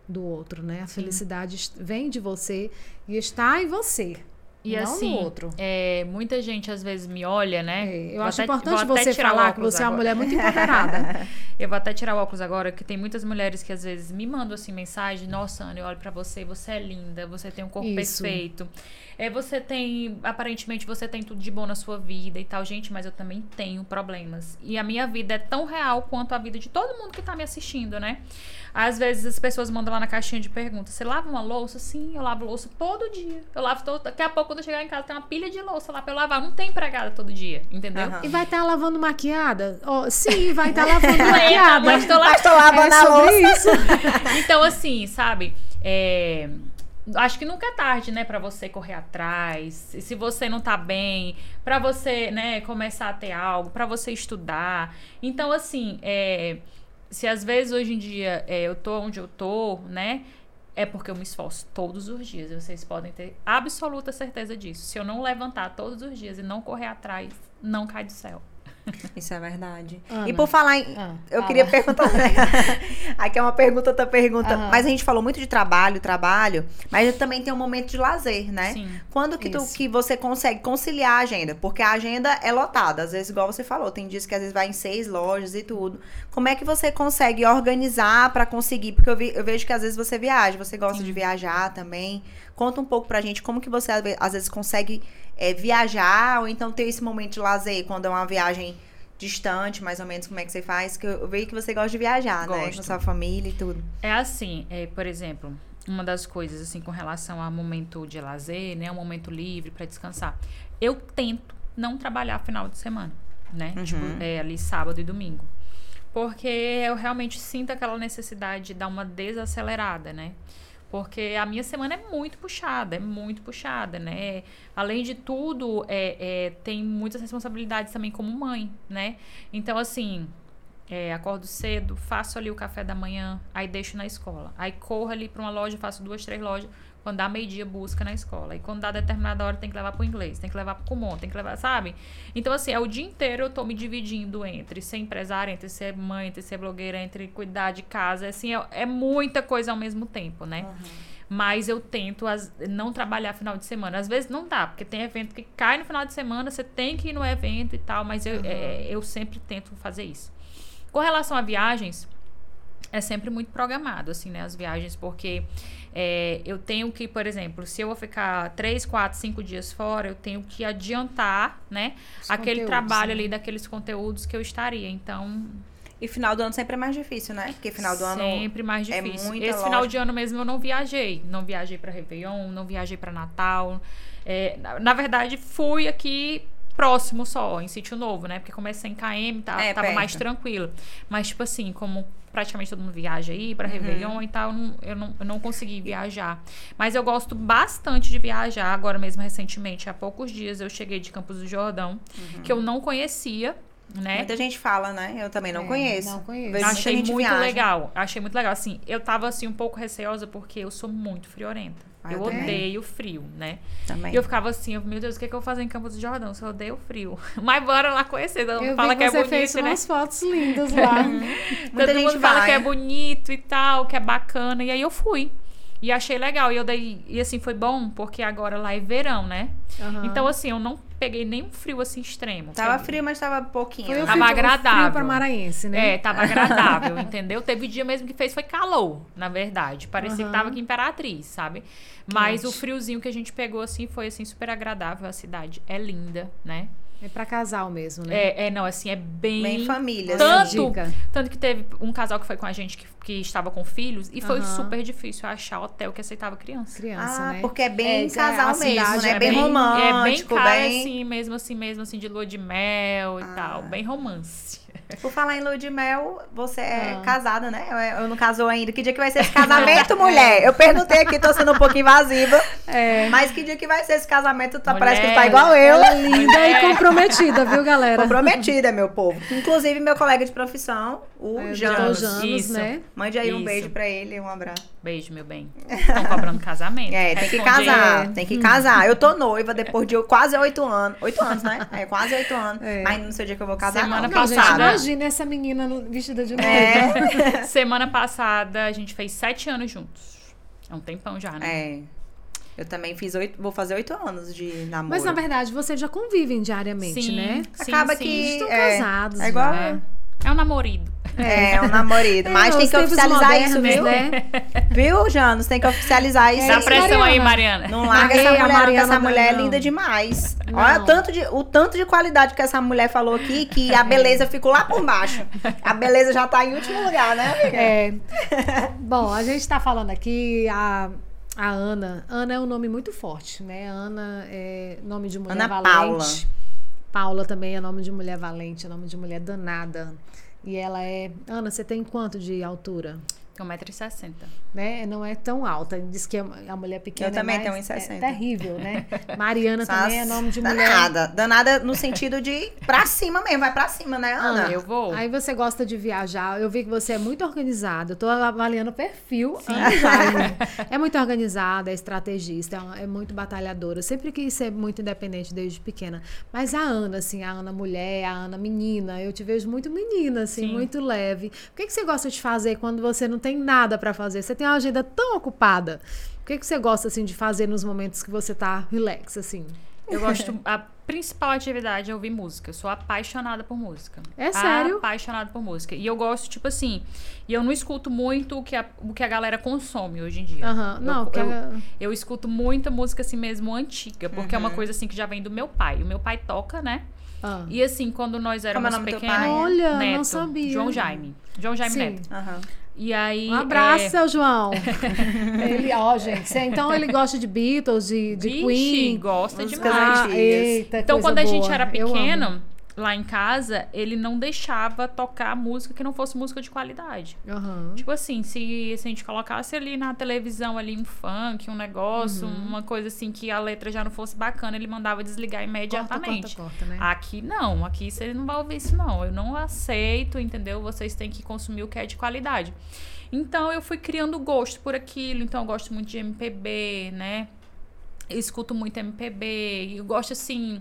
do outro, né? A felicidade vem de você e está em você. E não assim, no outro. É, muita gente às vezes me olha, né? É, eu Vou acho até- importante você falar que você é uma agora. mulher muito (laughs) empoderada. Eu vou até tirar o óculos agora, que tem muitas mulheres que às vezes me mandam assim mensagem: Nossa, Ana, eu olho pra você, você é linda, você tem um corpo Isso. perfeito. É, você tem, aparentemente, você tem tudo de bom na sua vida e tal. Gente, mas eu também tenho problemas. E a minha vida é tão real quanto a vida de todo mundo que tá me assistindo, né? Às vezes as pessoas mandam lá na caixinha de perguntas: Você lava uma louça? Sim, eu lavo louça todo dia. Eu lavo todo. Daqui a pouco, quando eu chegar em casa, tem uma pilha de louça lá pra eu lavar. Não tem empregada todo dia, entendeu? Aham. E vai estar lavando maquiada? Ó, sim, vai estar lavando (laughs) Não é, maquiada. mas tô Mas tô lavando é a louça. isso. (laughs) Então, assim, sabe? É, Acho que nunca é tarde, né, pra você correr atrás. E se você não tá bem, pra você, né, começar a ter algo, pra você estudar. Então, assim, é, se às vezes hoje em dia é, eu tô onde eu tô, né, é porque eu me esforço todos os dias. Vocês podem ter absoluta certeza disso. Se eu não levantar todos os dias e não correr atrás, não cai do céu. (laughs) Isso é verdade. Ana. E por falar em. Ah, eu fala. queria perguntar. (laughs) Aqui é uma pergunta, outra pergunta. Mas a gente falou muito de trabalho, trabalho, mas também tem um momento de lazer, né? Sim. Quando que, tu, que você consegue conciliar a agenda? Porque a agenda é lotada. Às vezes, igual você falou, tem dias que às vezes vai em seis lojas e tudo. Como é que você consegue organizar pra conseguir? Porque eu, vi- eu vejo que às vezes você viaja, você gosta Sim. de viajar também. Conta um pouco pra gente como que você às vezes consegue é, viajar ou então ter esse momento de lazer quando é uma viagem distante, mais ou menos, como é que você faz? Que eu vejo que você gosta de viajar, né? Com Gosto. sua família e tudo. É assim, é, por exemplo, uma das coisas assim com relação ao momento de lazer, né, um momento livre para descansar. Eu tento não trabalhar final de semana, né? Uhum. Tipo, é, ali sábado e domingo. Porque eu realmente sinto aquela necessidade de dar uma desacelerada, né? Porque a minha semana é muito puxada, é muito puxada, né? Além de tudo, é, é, tem muitas responsabilidades também como mãe, né? Então, assim, é, acordo cedo, faço ali o café da manhã, aí deixo na escola. Aí corro ali para uma loja, faço duas, três lojas. Quando dá meio-dia, busca na escola. E quando dá determinada hora, tem que levar pro inglês, tem que levar pro comum, tem que levar, sabe? Então, assim, é o dia inteiro eu tô me dividindo entre ser empresária, entre ser mãe, entre ser blogueira, entre cuidar de casa. Assim, é, é muita coisa ao mesmo tempo, né? Mas eu tento as- não trabalhar final de semana. Às vezes não dá, porque tem evento que cai no final de semana, você tem que ir no evento e tal, mas eu, é, eu sempre tento fazer isso. Com relação a viagens, é sempre muito programado, assim, né? As viagens, porque é, eu tenho que, por exemplo, se eu vou ficar três, quatro, cinco dias fora, eu tenho que adiantar, né? Os aquele trabalho né? ali daqueles conteúdos que eu estaria. Então, E final do ano sempre é mais difícil, né? Porque final do ano. Sempre mais é difícil. muita Esse final loja. de ano mesmo eu não viajei. Não viajei para Réveillon, não viajei para Natal. É, na, na verdade, fui aqui próximo só, em Sítio Novo, né? Porque comecei em KM, tá, É, tava perto. mais tranquilo. Mas, tipo assim, como praticamente todo mundo viaja aí Uhum. para Réveillon e tal, eu não, eu, não, eu não consegui viajar. Mas eu gosto bastante de viajar. Agora mesmo, recentemente, há poucos dias, eu cheguei de Campos do Jordão, Uhum. que eu não conhecia, né? Muita gente fala, né? Eu também não É, conheço. não conheço. Achei muito viaja. legal. Achei muito legal. Assim, eu tava assim um pouco receosa porque eu sou muito friorenta. Ah, eu eu odeio frio, né? Também. E eu ficava assim, eu, meu Deus, o que, é que eu vou fazer em Campos do Jordão? Se eu odeio frio. (laughs) Mas bora lá conhecer. Todo mundo fala que que é você bonito, fez né? umas fotos lindas lá. (laughs) Muita Todo mundo fala vai. que é bonito e tal, que é bacana. E aí eu fui. E achei legal. E eu dei. E assim, foi bom, porque agora lá é verão, né? Aham. Então, assim, eu não peguei nenhum frio assim extremo. Tava Peguei- frio, mas tava pouquinho. Foi né? Tava frio, agradável. frio pra maranhense, né? É, tava (laughs) agradável, entendeu? Teve dia mesmo que fez foi calor, na verdade. Parecia Aham. que tava aqui em Imperatriz, sabe? Mas Quente. o friozinho que a gente pegou assim foi assim super agradável. A cidade é linda, né? É pra casal mesmo, né? É, é, não, assim, é bem. Bem família. Tanto- assim. Dica. Tanto que teve um casal que foi com a gente que, que estava com filhos e foi Aham. super difícil achar hotel que aceitava criança. Criança, Ah, né? porque é bem É, casal a mesmo, cidade né? é bem, bem- romântico, é bem cara, bem... assim, mesmo assim, mesmo assim, de lua de mel e Ah. tal. Bem romance. Por falar em lua de mel, você é Ah. casada, né? Eu, eu não casou ainda. Que dia que vai ser esse casamento, (laughs) mulher? Eu perguntei aqui, tô sendo um pouco invasiva. É. Mas que dia que vai ser esse casamento? Tá, Mulher, parece que tu tá igual eu. Ela é linda e (laughs) comprometida, viu, galera? Comprometida, meu povo. Inclusive, meu colega de profissão, o É, o Janos. Janos, Isso. né? Mande aí um Isso. beijo pra ele, um abraço. Beijo, meu bem. Estão cobrando (laughs) casamento. É, tem que Responde casar, tem que casar. Eu tô noiva depois de quase oito anos. Oito (laughs) anos, né? É, quase oito anos. É. Mas não sei o dia que eu vou casar, Semana não. Passada. imagina essa menina vestida de noiva. É. (laughs) Semana passada a gente fez sete anos juntos. É um tempão já, né? É. Eu também fiz oito, vou fazer oito anos de namoro. Mas na verdade vocês já convivem diariamente, Sim, né? sim, Acaba sim. que Estão é, casados É igual. já. É. É um namorido. É, um namorado. Mas É, tem os que oficializar isso, viu? né? Viu, Janos? Tem que oficializar isso. Dá pressão aí, Mariana. Mariana. Não larga essa mulher, Mariana essa mulher é não. linda demais. Não. Olha o tanto, de, o tanto de qualidade que essa mulher falou aqui, que a beleza ficou lá por baixo. A beleza já tá em último lugar, né, amiga? É. Bom, a gente tá falando aqui a, a Ana. Ana é um nome muito forte, né? Ana é nome de mulher Ana valente. Paula. Paula também é nome de mulher valente, é nome de mulher danada. E ela é. Ana, você tem quanto de altura? Tem 1,60m. Né? Não é tão alta. Diz que a mulher pequena Eu também é mais, tenho 1,60. É terrível, né? (laughs) Mariana também é nome de mulher. Danada. Danada no sentido de pra cima mesmo. Vai pra cima, né, Ana? Eu vou. Aí você gosta de viajar. Eu vi que você é muito organizada. Eu tô avaliando o perfil. Ana Jaime. é muito organizada, é estrategista, é uma- é muito batalhadora. Sempre quis ser muito independente desde pequena. Mas a Ana, assim, a Ana mulher, a Ana menina, eu te vejo muito menina, assim, Sim. muito leve. O que, que você gosta de fazer quando você não tem nada pra fazer? Você tem uma agenda tão ocupada. O que, que você gosta, assim, de fazer nos momentos que você tá relax, assim? Eu gosto. A principal atividade é ouvir música. Eu sou apaixonada por música. É sério? Apaixonada por música. E eu gosto, tipo assim. E eu não escuto muito o que a, o que a galera consome hoje em dia. Aham. Eu- Não, porque... eu, a- eu escuto muita música assim mesmo antiga, porque é Uhum. uma coisa assim que já vem do meu pai. O meu pai toca, né? Ah. E assim, quando nós éramos é o nome do teu pequenos? Olha, Neto, não sabia. João Jaime. João Jaime Sim. Neto. Aham. E aí Um abraço, é, seu João. (laughs) ele, ó, gente. Então ele gosta de Beatles, de, de Vixe, Queen. gosta demais. Ah, eita, Então, quando a gente boa. era pequeno, lá em casa, ele não deixava tocar música que não fosse música de qualidade. Aham. Tipo assim, se, se a gente colocasse ali na televisão ali um funk, um negócio, Uhum. uma coisa assim que a letra já não fosse bacana, ele mandava desligar imediatamente. Corta, corta, corta, né? Aqui não, aqui você não vai ouvir isso não. Eu não aceito, entendeu? Vocês têm que consumir o que é de qualidade. Então eu fui criando gosto por aquilo, então eu gosto muito de MPB, né? Eu escuto muito MPB, eu gosto assim.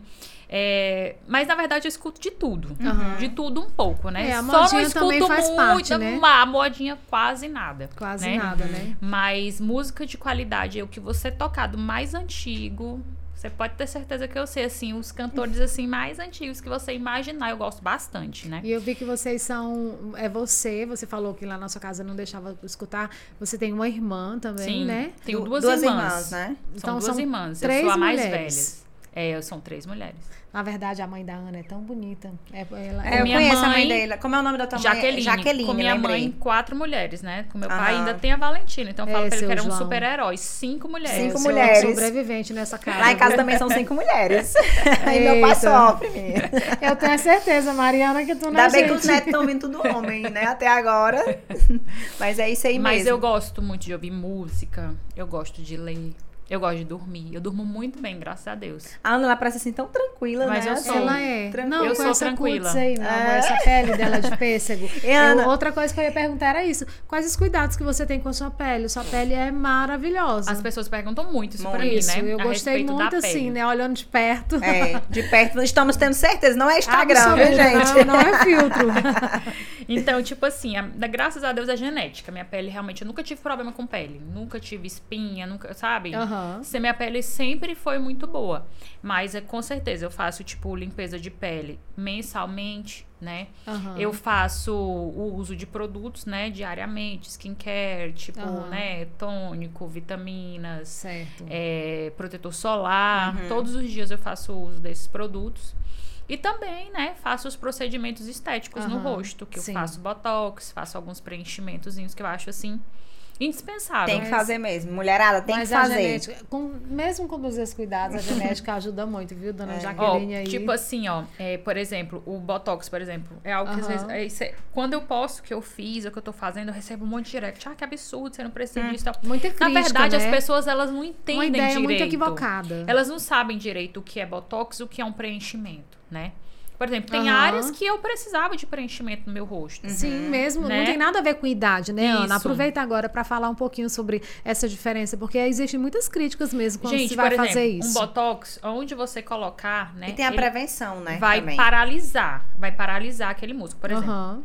é, Mas na verdade eu escuto de tudo. Aham. De tudo um pouco, né? É, a Só não escuto faz muito, parte, né? a modinha quase nada. Quase né? nada, né? Mas música de qualidade é o que você tocar do mais antigo. Você pode ter certeza que eu sei, assim, os cantores assim mais antigos que você imaginar, eu gosto bastante, né? E eu vi que vocês são. É você, você falou que lá na sua casa não deixava escutar. Você tem uma irmã também, Sim, né? tenho Du- duas, duas irmãs. irmãs, né? São Então duas são irmãs. três eu sou a mais mulheres. velha. É, são três mulheres. Na verdade, a mãe da Ana é tão bonita. É, ela, É, eu minha conheço a mãe mãe- dele. Como é o nome da tua mãe? Jaqueline. Jaqueline, com minha lembrei. mãe, quatro mulheres, né? Com meu pai Aham. ainda tem a Valentina. Então eu falo É, pra ele que era um João. super-herói. Cinco mulheres. Cinco seu mulheres. sobrevivente nessa casa. Lá em casa também são cinco mulheres. (laughs) Aí meu pai sofre, menina. Eu tenho certeza, Mariana, que tu não é Ainda bem que os netos estão vindo tudo homem, né? Até agora. (laughs) Mas é isso aí Mas mesmo. eu gosto muito de ouvir música. Eu gosto de ler. Eu gosto de dormir. Eu durmo muito bem, graças a Deus. A Ana, ela parece assim tão tranquila, Mas né? eu sou. Ela é. Tranquila. Não, Eu com sou essa tranquila. aí, meu amor, É. essa pele dela de pêssego. (laughs) E, Ana? Eu- outra coisa que eu ia perguntar era isso. Quais os cuidados que você tem com a sua pele? Sua pele é maravilhosa. As pessoas perguntam muito isso pra Muito. mim, Isso, né? eu a gostei muito assim, né? Olhando de perto. É, de perto estamos tendo certeza. Não é Instagram, viu, gente? Não, não é filtro. (laughs) Então, tipo assim, a- da- graças a Deus é genética. Minha pele realmente, eu nunca tive problema com pele. Nunca tive espinha, nunca, sabe? Aham. Se minha pele sempre foi muito boa. Mas é com certeza eu faço, tipo, limpeza de pele mensalmente, né? Aham. Eu faço o uso de produtos, né, diariamente, skincare, tipo, Aham. né, tônico, vitaminas, Certo. é, protetor solar. Uhum. Todos os dias eu faço uso desses produtos. E também, né, faço os procedimentos estéticos no Aham, rosto, que sim. eu faço botox, faço alguns preenchimentos que eu acho assim indispensável. Tem que fazer mesmo. Mulherada, tem Mas que a fazer. genética, com- mesmo com todos esses cuidados, a (laughs) genética ajuda muito, viu, dona É. Ó, Jaqueline aí? tipo assim, ó, é, por exemplo, o Botox, por exemplo, é algo que às vezes. Cê- quando eu posto o que eu fiz, o que eu tô fazendo, eu recebo um monte de direct. Ah, que absurdo, você não precisa disso. e Tal. Muita Na crítica, verdade, né? as pessoas elas não entendem Uma ideia direito. muito equivocada. Elas não sabem direito o que é Botox, o que é um preenchimento, né? Por exemplo, tem Aham. áreas que eu precisava de preenchimento no meu rosto. Sim, mesmo. Né? Não tem nada a ver com idade, né, Isso. Ana? Aproveita agora para falar um pouquinho sobre essa diferença, porque existem muitas críticas mesmo quando Gente, se vai por exemplo, fazer isso. um botox, onde você colocar, né? E tem a prevenção, né? vai também. paralisar, vai paralisar aquele músculo. Por exemplo, Aham.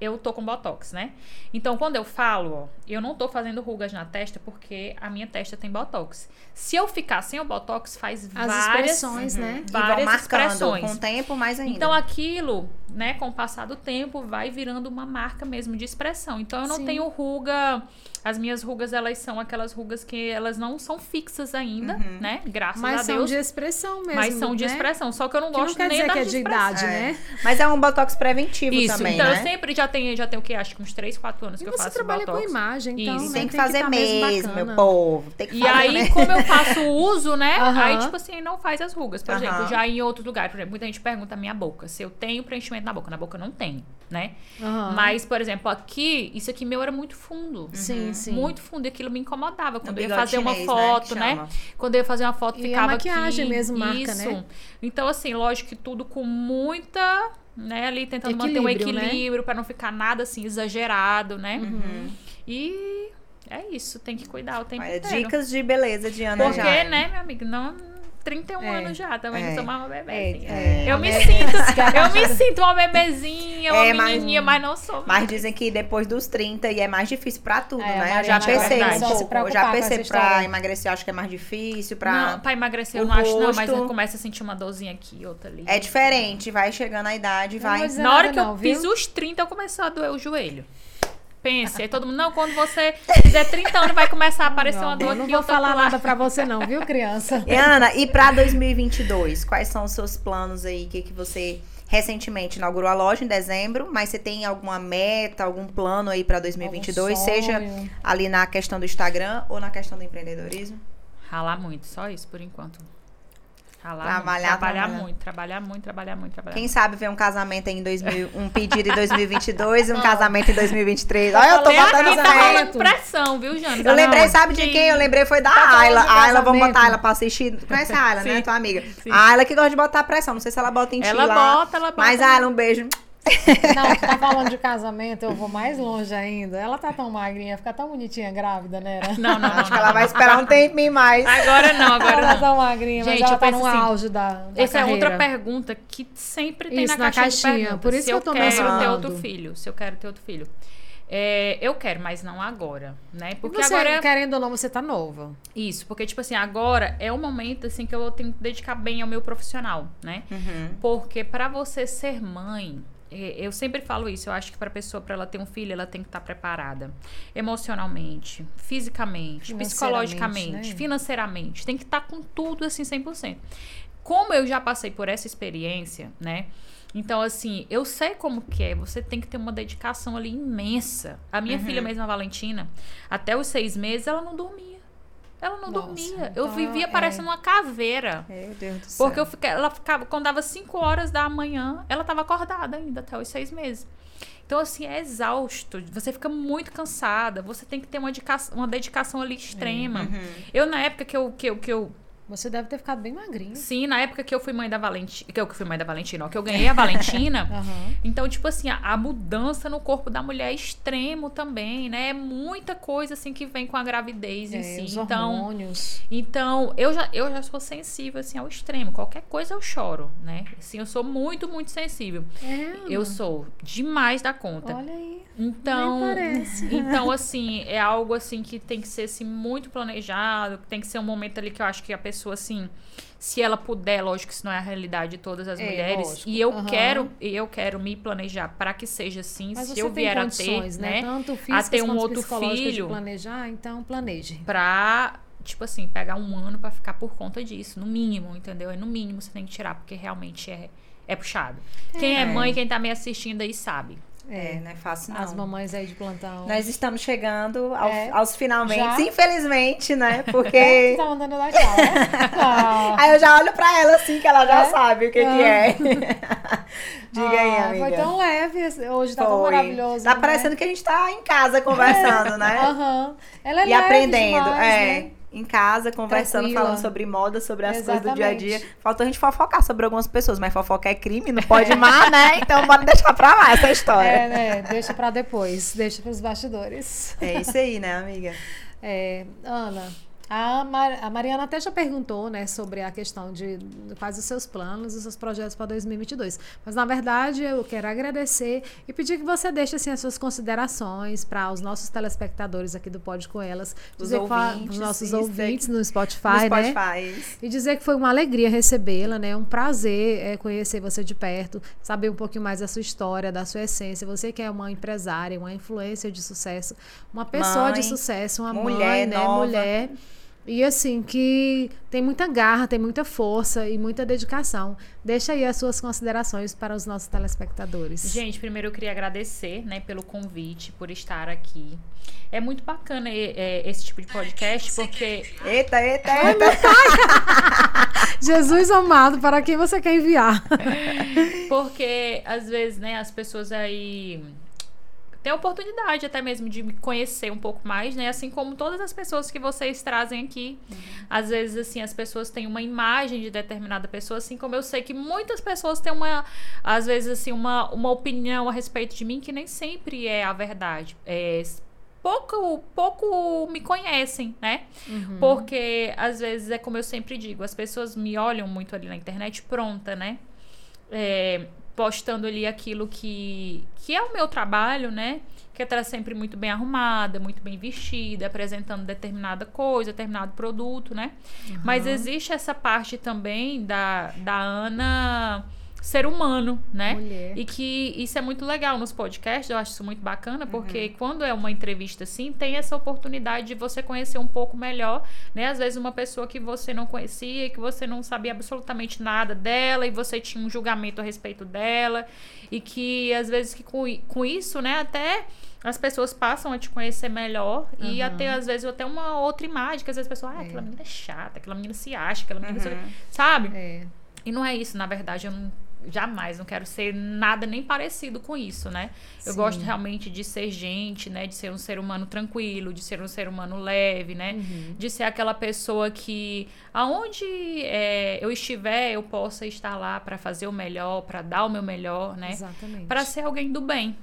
Eu tô com botox, né? Então, quando eu falo, ó, eu não tô fazendo rugas na testa porque a minha testa tem botox. Se eu ficar sem o botox, faz As várias expressões, né? E vão várias marcando expressões. com o tempo mais ainda. Então aquilo, né, com o passar do tempo, vai virando uma marca mesmo de expressão. Então eu não Sim. tenho ruga, as minhas rugas elas são aquelas rugas que elas não são fixas ainda, né? Graças Mas a são Deus. de expressão mesmo. mas são de né? expressão, só que eu não Que não gosto quer nem dizer da que é de idade, É. né? Mas é um botox preventivo Isso, também, então né? eu sempre já tenho, já tenho o que acho que uns 3, 4 anos E que eu você faço trabalha botox. com imagem, então Isso. né, Tem que fazer tá mesmo, meu povo. Tem que E fazer aí, mesmo. como eu faço uso, né? (laughs) Aí, tipo assim, não faz as rugas. Por exemplo, já em outros lugares, por exemplo, muita gente pergunta a minha boca se eu tenho preenchimento na boca. Na boca eu não tenho, né? Mas, por exemplo, aqui, isso aqui meu era muito fundo. Sim, sim. Muito fundo, e aquilo me incomodava. Quando eu ia fazer uma chinês, né, foto, que né? chama. Quando eu ia fazer uma foto, E a ficava maquiagem aqui. mesmo marca, Isso. né? Então, assim, lógico que tudo com muita. Né, ali tentando manter um Equilíbrio, né? equilíbrio pra não ficar nada assim exagerado, né? Uhum. E é isso, tem que cuidar o tempo Olha, inteiro. dicas de beleza de Ana Porque, já. né, meu amigo, não 31 É. anos já, também É. não sou mais uma bebezinha. É, é. Eu me É. sinto, eu me sinto uma bebezinha, uma É, mas- menininha, mas não sou. Mas dizem que depois dos 30 e é mais difícil pra tudo, É, né? Eu já verdade. um pouco. Eu preocupar já percebo pra emagrecer, eu acho que é mais difícil. Pra... Não, pra emagrecer eu o não acho, não, mas eu começo a sentir uma dorzinha aqui, outra ali. É diferente, vai chegando a idade, Eu vai. Na hora que eu fiz os 30, eu começou a doer o joelho. Pense, aí todo mundo, não, quando você fizer 30 anos vai começar a aparecer Não, uma dor eu aqui. não vou falar nada pra você não, viu, criança? E, (laughs) Ana, e pra 2022, quais são os seus planos aí? O que, que você recentemente inaugurou a loja em dezembro, mas você tem alguma meta, algum plano aí pra 2022, Algum seja ali na questão do Instagram ou na questão do empreendedorismo? Ralar muito, só isso por enquanto. Ralar Trabalhar, muito, trabalhar muito, trabalhar muito, trabalhar muito, trabalhar Quem muito. sabe ver um casamento em 2000, um pedido em 2022 e um (laughs) casamento em 2023. Olha, eu tô botando tá rolando pressão, viu, Jane? Eu lembrei, sabe de quem? Eu lembrei foi da Tá Ayla. Ayla, vamos botar ela pra assistir. Conhece a Ayla, né? Tua amiga. Sim. A Ayla que gosta de botar pressão. Não sei se ela bota em ti Ela lá. bota, ela bota. Mas Ayla, um beijo. (laughs) Não, tá falando de casamento, eu vou mais longe ainda. Ela tá tão magrinha, fica tão bonitinha grávida, né? Não, não, não. Acho que ela vai esperar um tempinho mais. Agora não, agora Ela tá não. tão magrinha, mas Gente, ela eu tá no assim, auge da, da Essa é outra carreira. pergunta que sempre tem Isso, na, na caixinha, caixinha. Por isso se que eu eu tô quero ter mencionando. outro filho. Se eu quero ter outro filho. É, eu quero, mas não agora, né? Porque você, agora é querendo ou não, você tá nova. isso, porque tipo assim, agora é o momento assim que eu tenho que dedicar bem ao meu profissional, né? Uhum. Porque pra você ser mãe, eu sempre falo isso, eu acho que pra pessoa para ela ter um filho, ela tem que estar preparada emocionalmente, fisicamente, psicologicamente, né? financeiramente, tem que estar com tudo assim 100%. Como eu já passei por essa experiência, né? Então, assim, eu sei como que é. Você tem que ter uma dedicação ali imensa. A minha filha mesmo, a Valentina, até os seis meses, ela não dormia. Ela não Nossa, dormia. Eu então vivia é- parecendo uma caveira. Meu Deus do céu. Porque eu fiquei, ela ficava, quando dava 5 horas da manhã, ela tava acordada ainda até os seis meses. Então, assim, é exausto. Você fica muito cansada. Você tem que ter uma dedicação, uma dedicação ali extrema. Eu, na época que eu, que eu, que eu. Você deve ter ficado bem magrinha. Sim, na época que eu fui mãe da Valentina. Que eu fui mãe da Valentina, ó, que eu ganhei a Valentina. (laughs) Aham. Então, tipo assim, a, a mudança no corpo da mulher é extremo também, né? É muita coisa, assim, que vem com a gravidez em É, si. os Então, hormônios. então, eu já, eu já sou sensível, assim, ao extremo. Qualquer coisa eu choro, né? Assim, eu sou muito, muito sensível. É, Eu sou demais da conta. Olha aí. Então, parece. (laughs) então assim, é algo assim que tem que ser assim muito planejado, tem que ser um momento ali que eu acho que a pessoa assim, se ela puder, lógico que isso não é a realidade de todas as É, mulheres, lógico. e eu Aham. quero, e eu quero me planejar para que seja assim, Mas se eu vier a ter, né? né, Tanto a ter um outro filho, planejar, então planeje. pra, tipo assim, pegar um ano pra ficar por conta disso, no mínimo, entendeu? É no mínimo você tem que tirar, porque realmente é, é puxado. Quem é É. mãe, quem tá me assistindo aí sabe. É, não é fácil não. As mamães aí de plantão. Nós estamos chegando ao- É. aos finalmente, Já? infelizmente, né? (laughs) É, Porque... você tá mandando dar tchau, né? (laughs) Ah. Aí eu já olho pra ela assim, que ela já É? sabe o que, que Ah. é. (laughs) Diga aí, Ah, amiga. Foi tão leve, hoje tá tão Foi. maravilhoso. Tá né? parecendo que a gente tá em casa conversando, né? Aham. Ela é E aprendendo, demais, é. né? Em casa, conversando, Tranquila. falando sobre moda, sobre as coisas do dia a dia. Exatamente. Faltou a gente fofocar sobre algumas pessoas, mas fofoca é crime, não pode mais, né? (laughs) Então bora deixar pra lá essa história. É, né? Deixa pra depois, deixa pros bastidores. É, isso aí, né, amiga? É, Ana, a, Mar- a Mariana até já perguntou, né, sobre a questão de quais os seus planos, os seus projetos para 2022. Mas na verdade eu quero agradecer e pedir que você deixe assim as suas considerações para os nossos telespectadores aqui do Pode com Elas, Os dizer para ouvintes, os nossos ouvintes no Spotify, no né? Spotify. E dizer que foi uma alegria recebê-la, né? Um prazer é, conhecer você de perto, saber um pouquinho mais da sua história, da sua essência. Você que é uma empresária, uma influência de sucesso, uma pessoa Mãe, de sucesso, uma mulher mãe, né? nova. Mulher. E assim, que tem muita garra, tem muita força e muita dedicação. Deixa aí as suas considerações para os nossos telespectadores. Gente, primeiro eu queria agradecer, né, pelo convite, por estar aqui. É muito bacana é, é, esse tipo de podcast, porque Eita, eita, eita. (laughs) Jesus amado, para quem você quer enviar? (laughs) Porque, às vezes, né, as pessoas aí têm a oportunidade até mesmo de me conhecer um pouco mais, né? Assim como todas as pessoas que vocês trazem aqui. Às vezes, assim, as pessoas têm uma imagem de determinada pessoa, assim como eu sei que muitas pessoas têm uma, às vezes, assim, uma, uma opinião a respeito de mim que nem sempre é a verdade. É, pouco, pouco me conhecem, né? Porque, às vezes, é como eu sempre digo, as pessoas me olham muito ali na internet pronta, né? É, postando ali aquilo que, que é o meu trabalho, né? Que é estar sempre muito bem arrumada, muito bem vestida, apresentando determinada coisa, determinado produto, né? Mas existe essa parte também da, da Ana ser humano, né? Mulher. E que isso é muito legal nos podcasts, eu acho isso muito bacana, porque quando é uma entrevista assim, tem essa oportunidade de você conhecer um pouco melhor, né? Às vezes uma pessoa que você não conhecia, que você não sabia absolutamente nada dela e você tinha um julgamento a respeito dela e que às vezes que com, com isso, né, até as pessoas passam a te conhecer melhor e até às vezes até uma outra imagem, que às vezes a pessoa, ah, aquela menina é chata, aquela menina se acha, aquela menina, quê", sabe? É. E não é isso, na verdade, eu não, jamais não quero ser nada nem parecido com isso, né? Eu Sim. gosto realmente de ser gente, né? De ser um ser humano tranquilo, de ser um ser humano leve, né? Uhum. De ser aquela pessoa que, aonde é, eu estiver, eu possa estar lá para fazer o melhor, para dar o meu melhor, né? Exatamente. Para ser alguém do bem.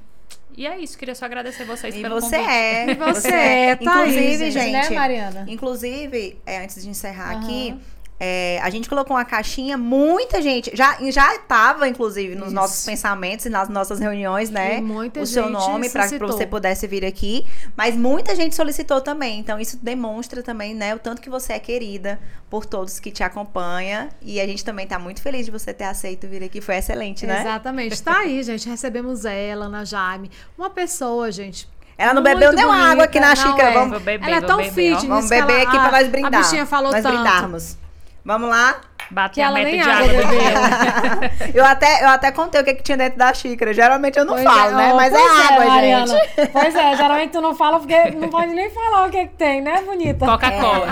E é isso, queria só agradecer vocês E pelo você convite. é. E você é, tá aí, Inclusive, gente, gente. né, Mariana? Inclusive, é, antes de encerrar Aham. aqui, é, a gente colocou uma caixinha, muita gente, já já estava, inclusive, nos Isso. nossos pensamentos e nas nossas reuniões, né? E muita o seu nome para solicitou. você pudesse vir aqui, mas muita gente solicitou também. Então isso demonstra também, né, o tanto que você é querida por todos que te acompanham e a gente também tá muito feliz de você ter aceito vir aqui, foi excelente, né? Exatamente. Tá aí, gente. Recebemos ela, Ana Jaime. Uma pessoa, gente. Ela não muito bebeu nem água aqui na Não, xícara, é. vamos Vou beber, ela é tão beber, ó. fitness Vamos que ela- beber aqui a- pra nós brindar. A bichinha falou nós tanto. brindarmos. Vamos lá? Bater Que a ela meta nem de água bebeu. (laughs) bebeu. Eu até, eu até contei o que, que tinha dentro da xícara. Geralmente eu não Pois falo, é, né? Mas é pois água, Mariana. gente. (laughs) Pois é, geralmente tu não fala porque não pode nem falar o que, que tem, né, bonita? Coca-Cola.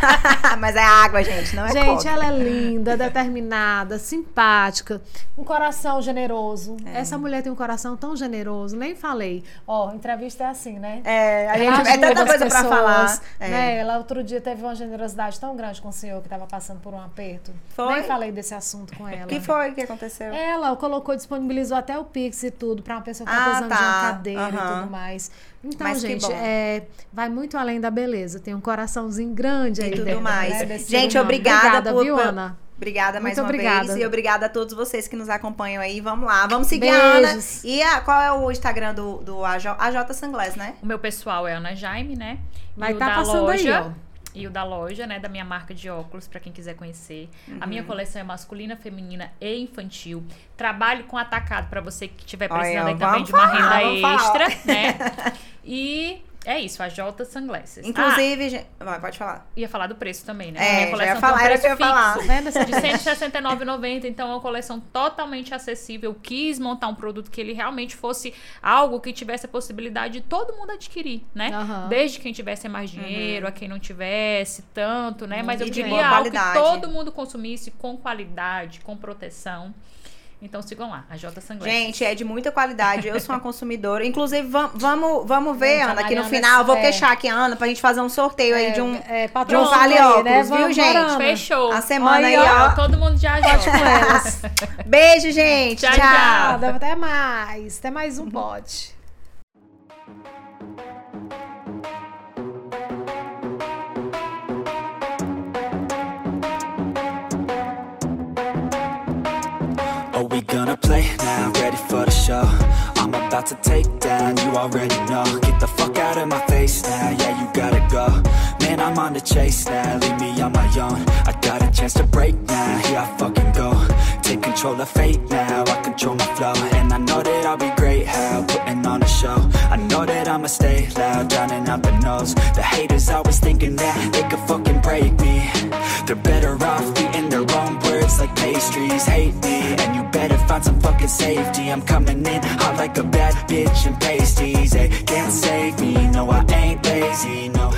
(laughs) Mas é água, gente, não é Gente, coca. ela é linda, determinada, simpática, um coração generoso. É. Essa mulher tem um coração tão generoso, nem falei. Ó, entrevista é assim, né? É, a gente, é ajuda tanta as coisa pra pessoas, falar. É. Né? Ela outro dia teve uma generosidade tão grande com o senhor que estava passando por um aperto. Foi? Nem falei desse assunto com ela. O que foi que aconteceu? Ela colocou, disponibilizou até o Pix e tudo pra uma pessoa que tá Ah, precisando de tá. uma cadeira e Aham. tudo mais. Então, Mas gente, é, vai muito além da beleza. Tem um coraçãozinho grande E aí tudo dentro, mais. né, Gente, obrigada, obrigada por- viu, por- Ana? Obrigada mais Muito uma obrigada. vez. E obrigada a todos vocês que nos acompanham aí. Vamos lá, vamos seguir a Ana. Beijos. E a- qual é o Instagram do, do AJ, AJ Sunglass, né? O meu pessoal é Ana Jaime, né? Vai e o tá passando aí, loja, ó. E o da loja, né? Da minha marca de óculos, pra quem quiser conhecer. A Uhum. minha coleção é masculina, feminina e infantil. Trabalho com atacado pra você que estiver Olha, precisando aí vamos também de uma renda falar. extra, né? (laughs) E é isso, a J Sunglasses. Inclusive, gente. Vai, pode falar. Ah, ia falar do preço também, né? É, Minha já coleção ia falar, tem um era o que eu ia preço falar. fixo. De R$ 169,90, então é uma coleção totalmente acessível. Eu quis montar um produto que ele realmente fosse algo que tivesse a possibilidade de todo mundo adquirir, né? Aham. Desde quem tivesse mais dinheiro, a quem não tivesse tanto, né? Mas eu E de queria algo qualidade. que todo mundo consumisse com qualidade, com proteção. Então sigam lá, a J Sunglasses. Gente, é de muita qualidade. Eu sou uma (laughs) consumidora. Inclusive, vam- vamos, vamos ver, a Ana, aqui no final. Eu vou é- queixar aqui a Ana pra gente fazer um sorteio aí de um, é, de um vale aí, óculos, né? viu, Vamos, gente? Ana. Fechou. A semana aí, Olha, ó. Todo mundo já Pode com joga. elas. (laughs) Beijo, gente. Tchau, tchau. tchau. Até mais. Até mais um pote. Show? I'm about to take down, you already know. Get the fuck out of my face now, yeah, you gotta go. Man, I'm on the chase now, leave me on my own. I got a chance to break now, here I fucking go. Take control of fate now, I control my flow. And I know that I'll be great, how putting on a show. I know that I'ma stay loud, drowning out the noise. The haters always thinking that they could fucking break me. They're better off eating their own like pastries. Hate me, and you better find some fucking safety. I'm coming in hot like a bad bitch and pasties. They can't save me, no, I ain't lazy, no.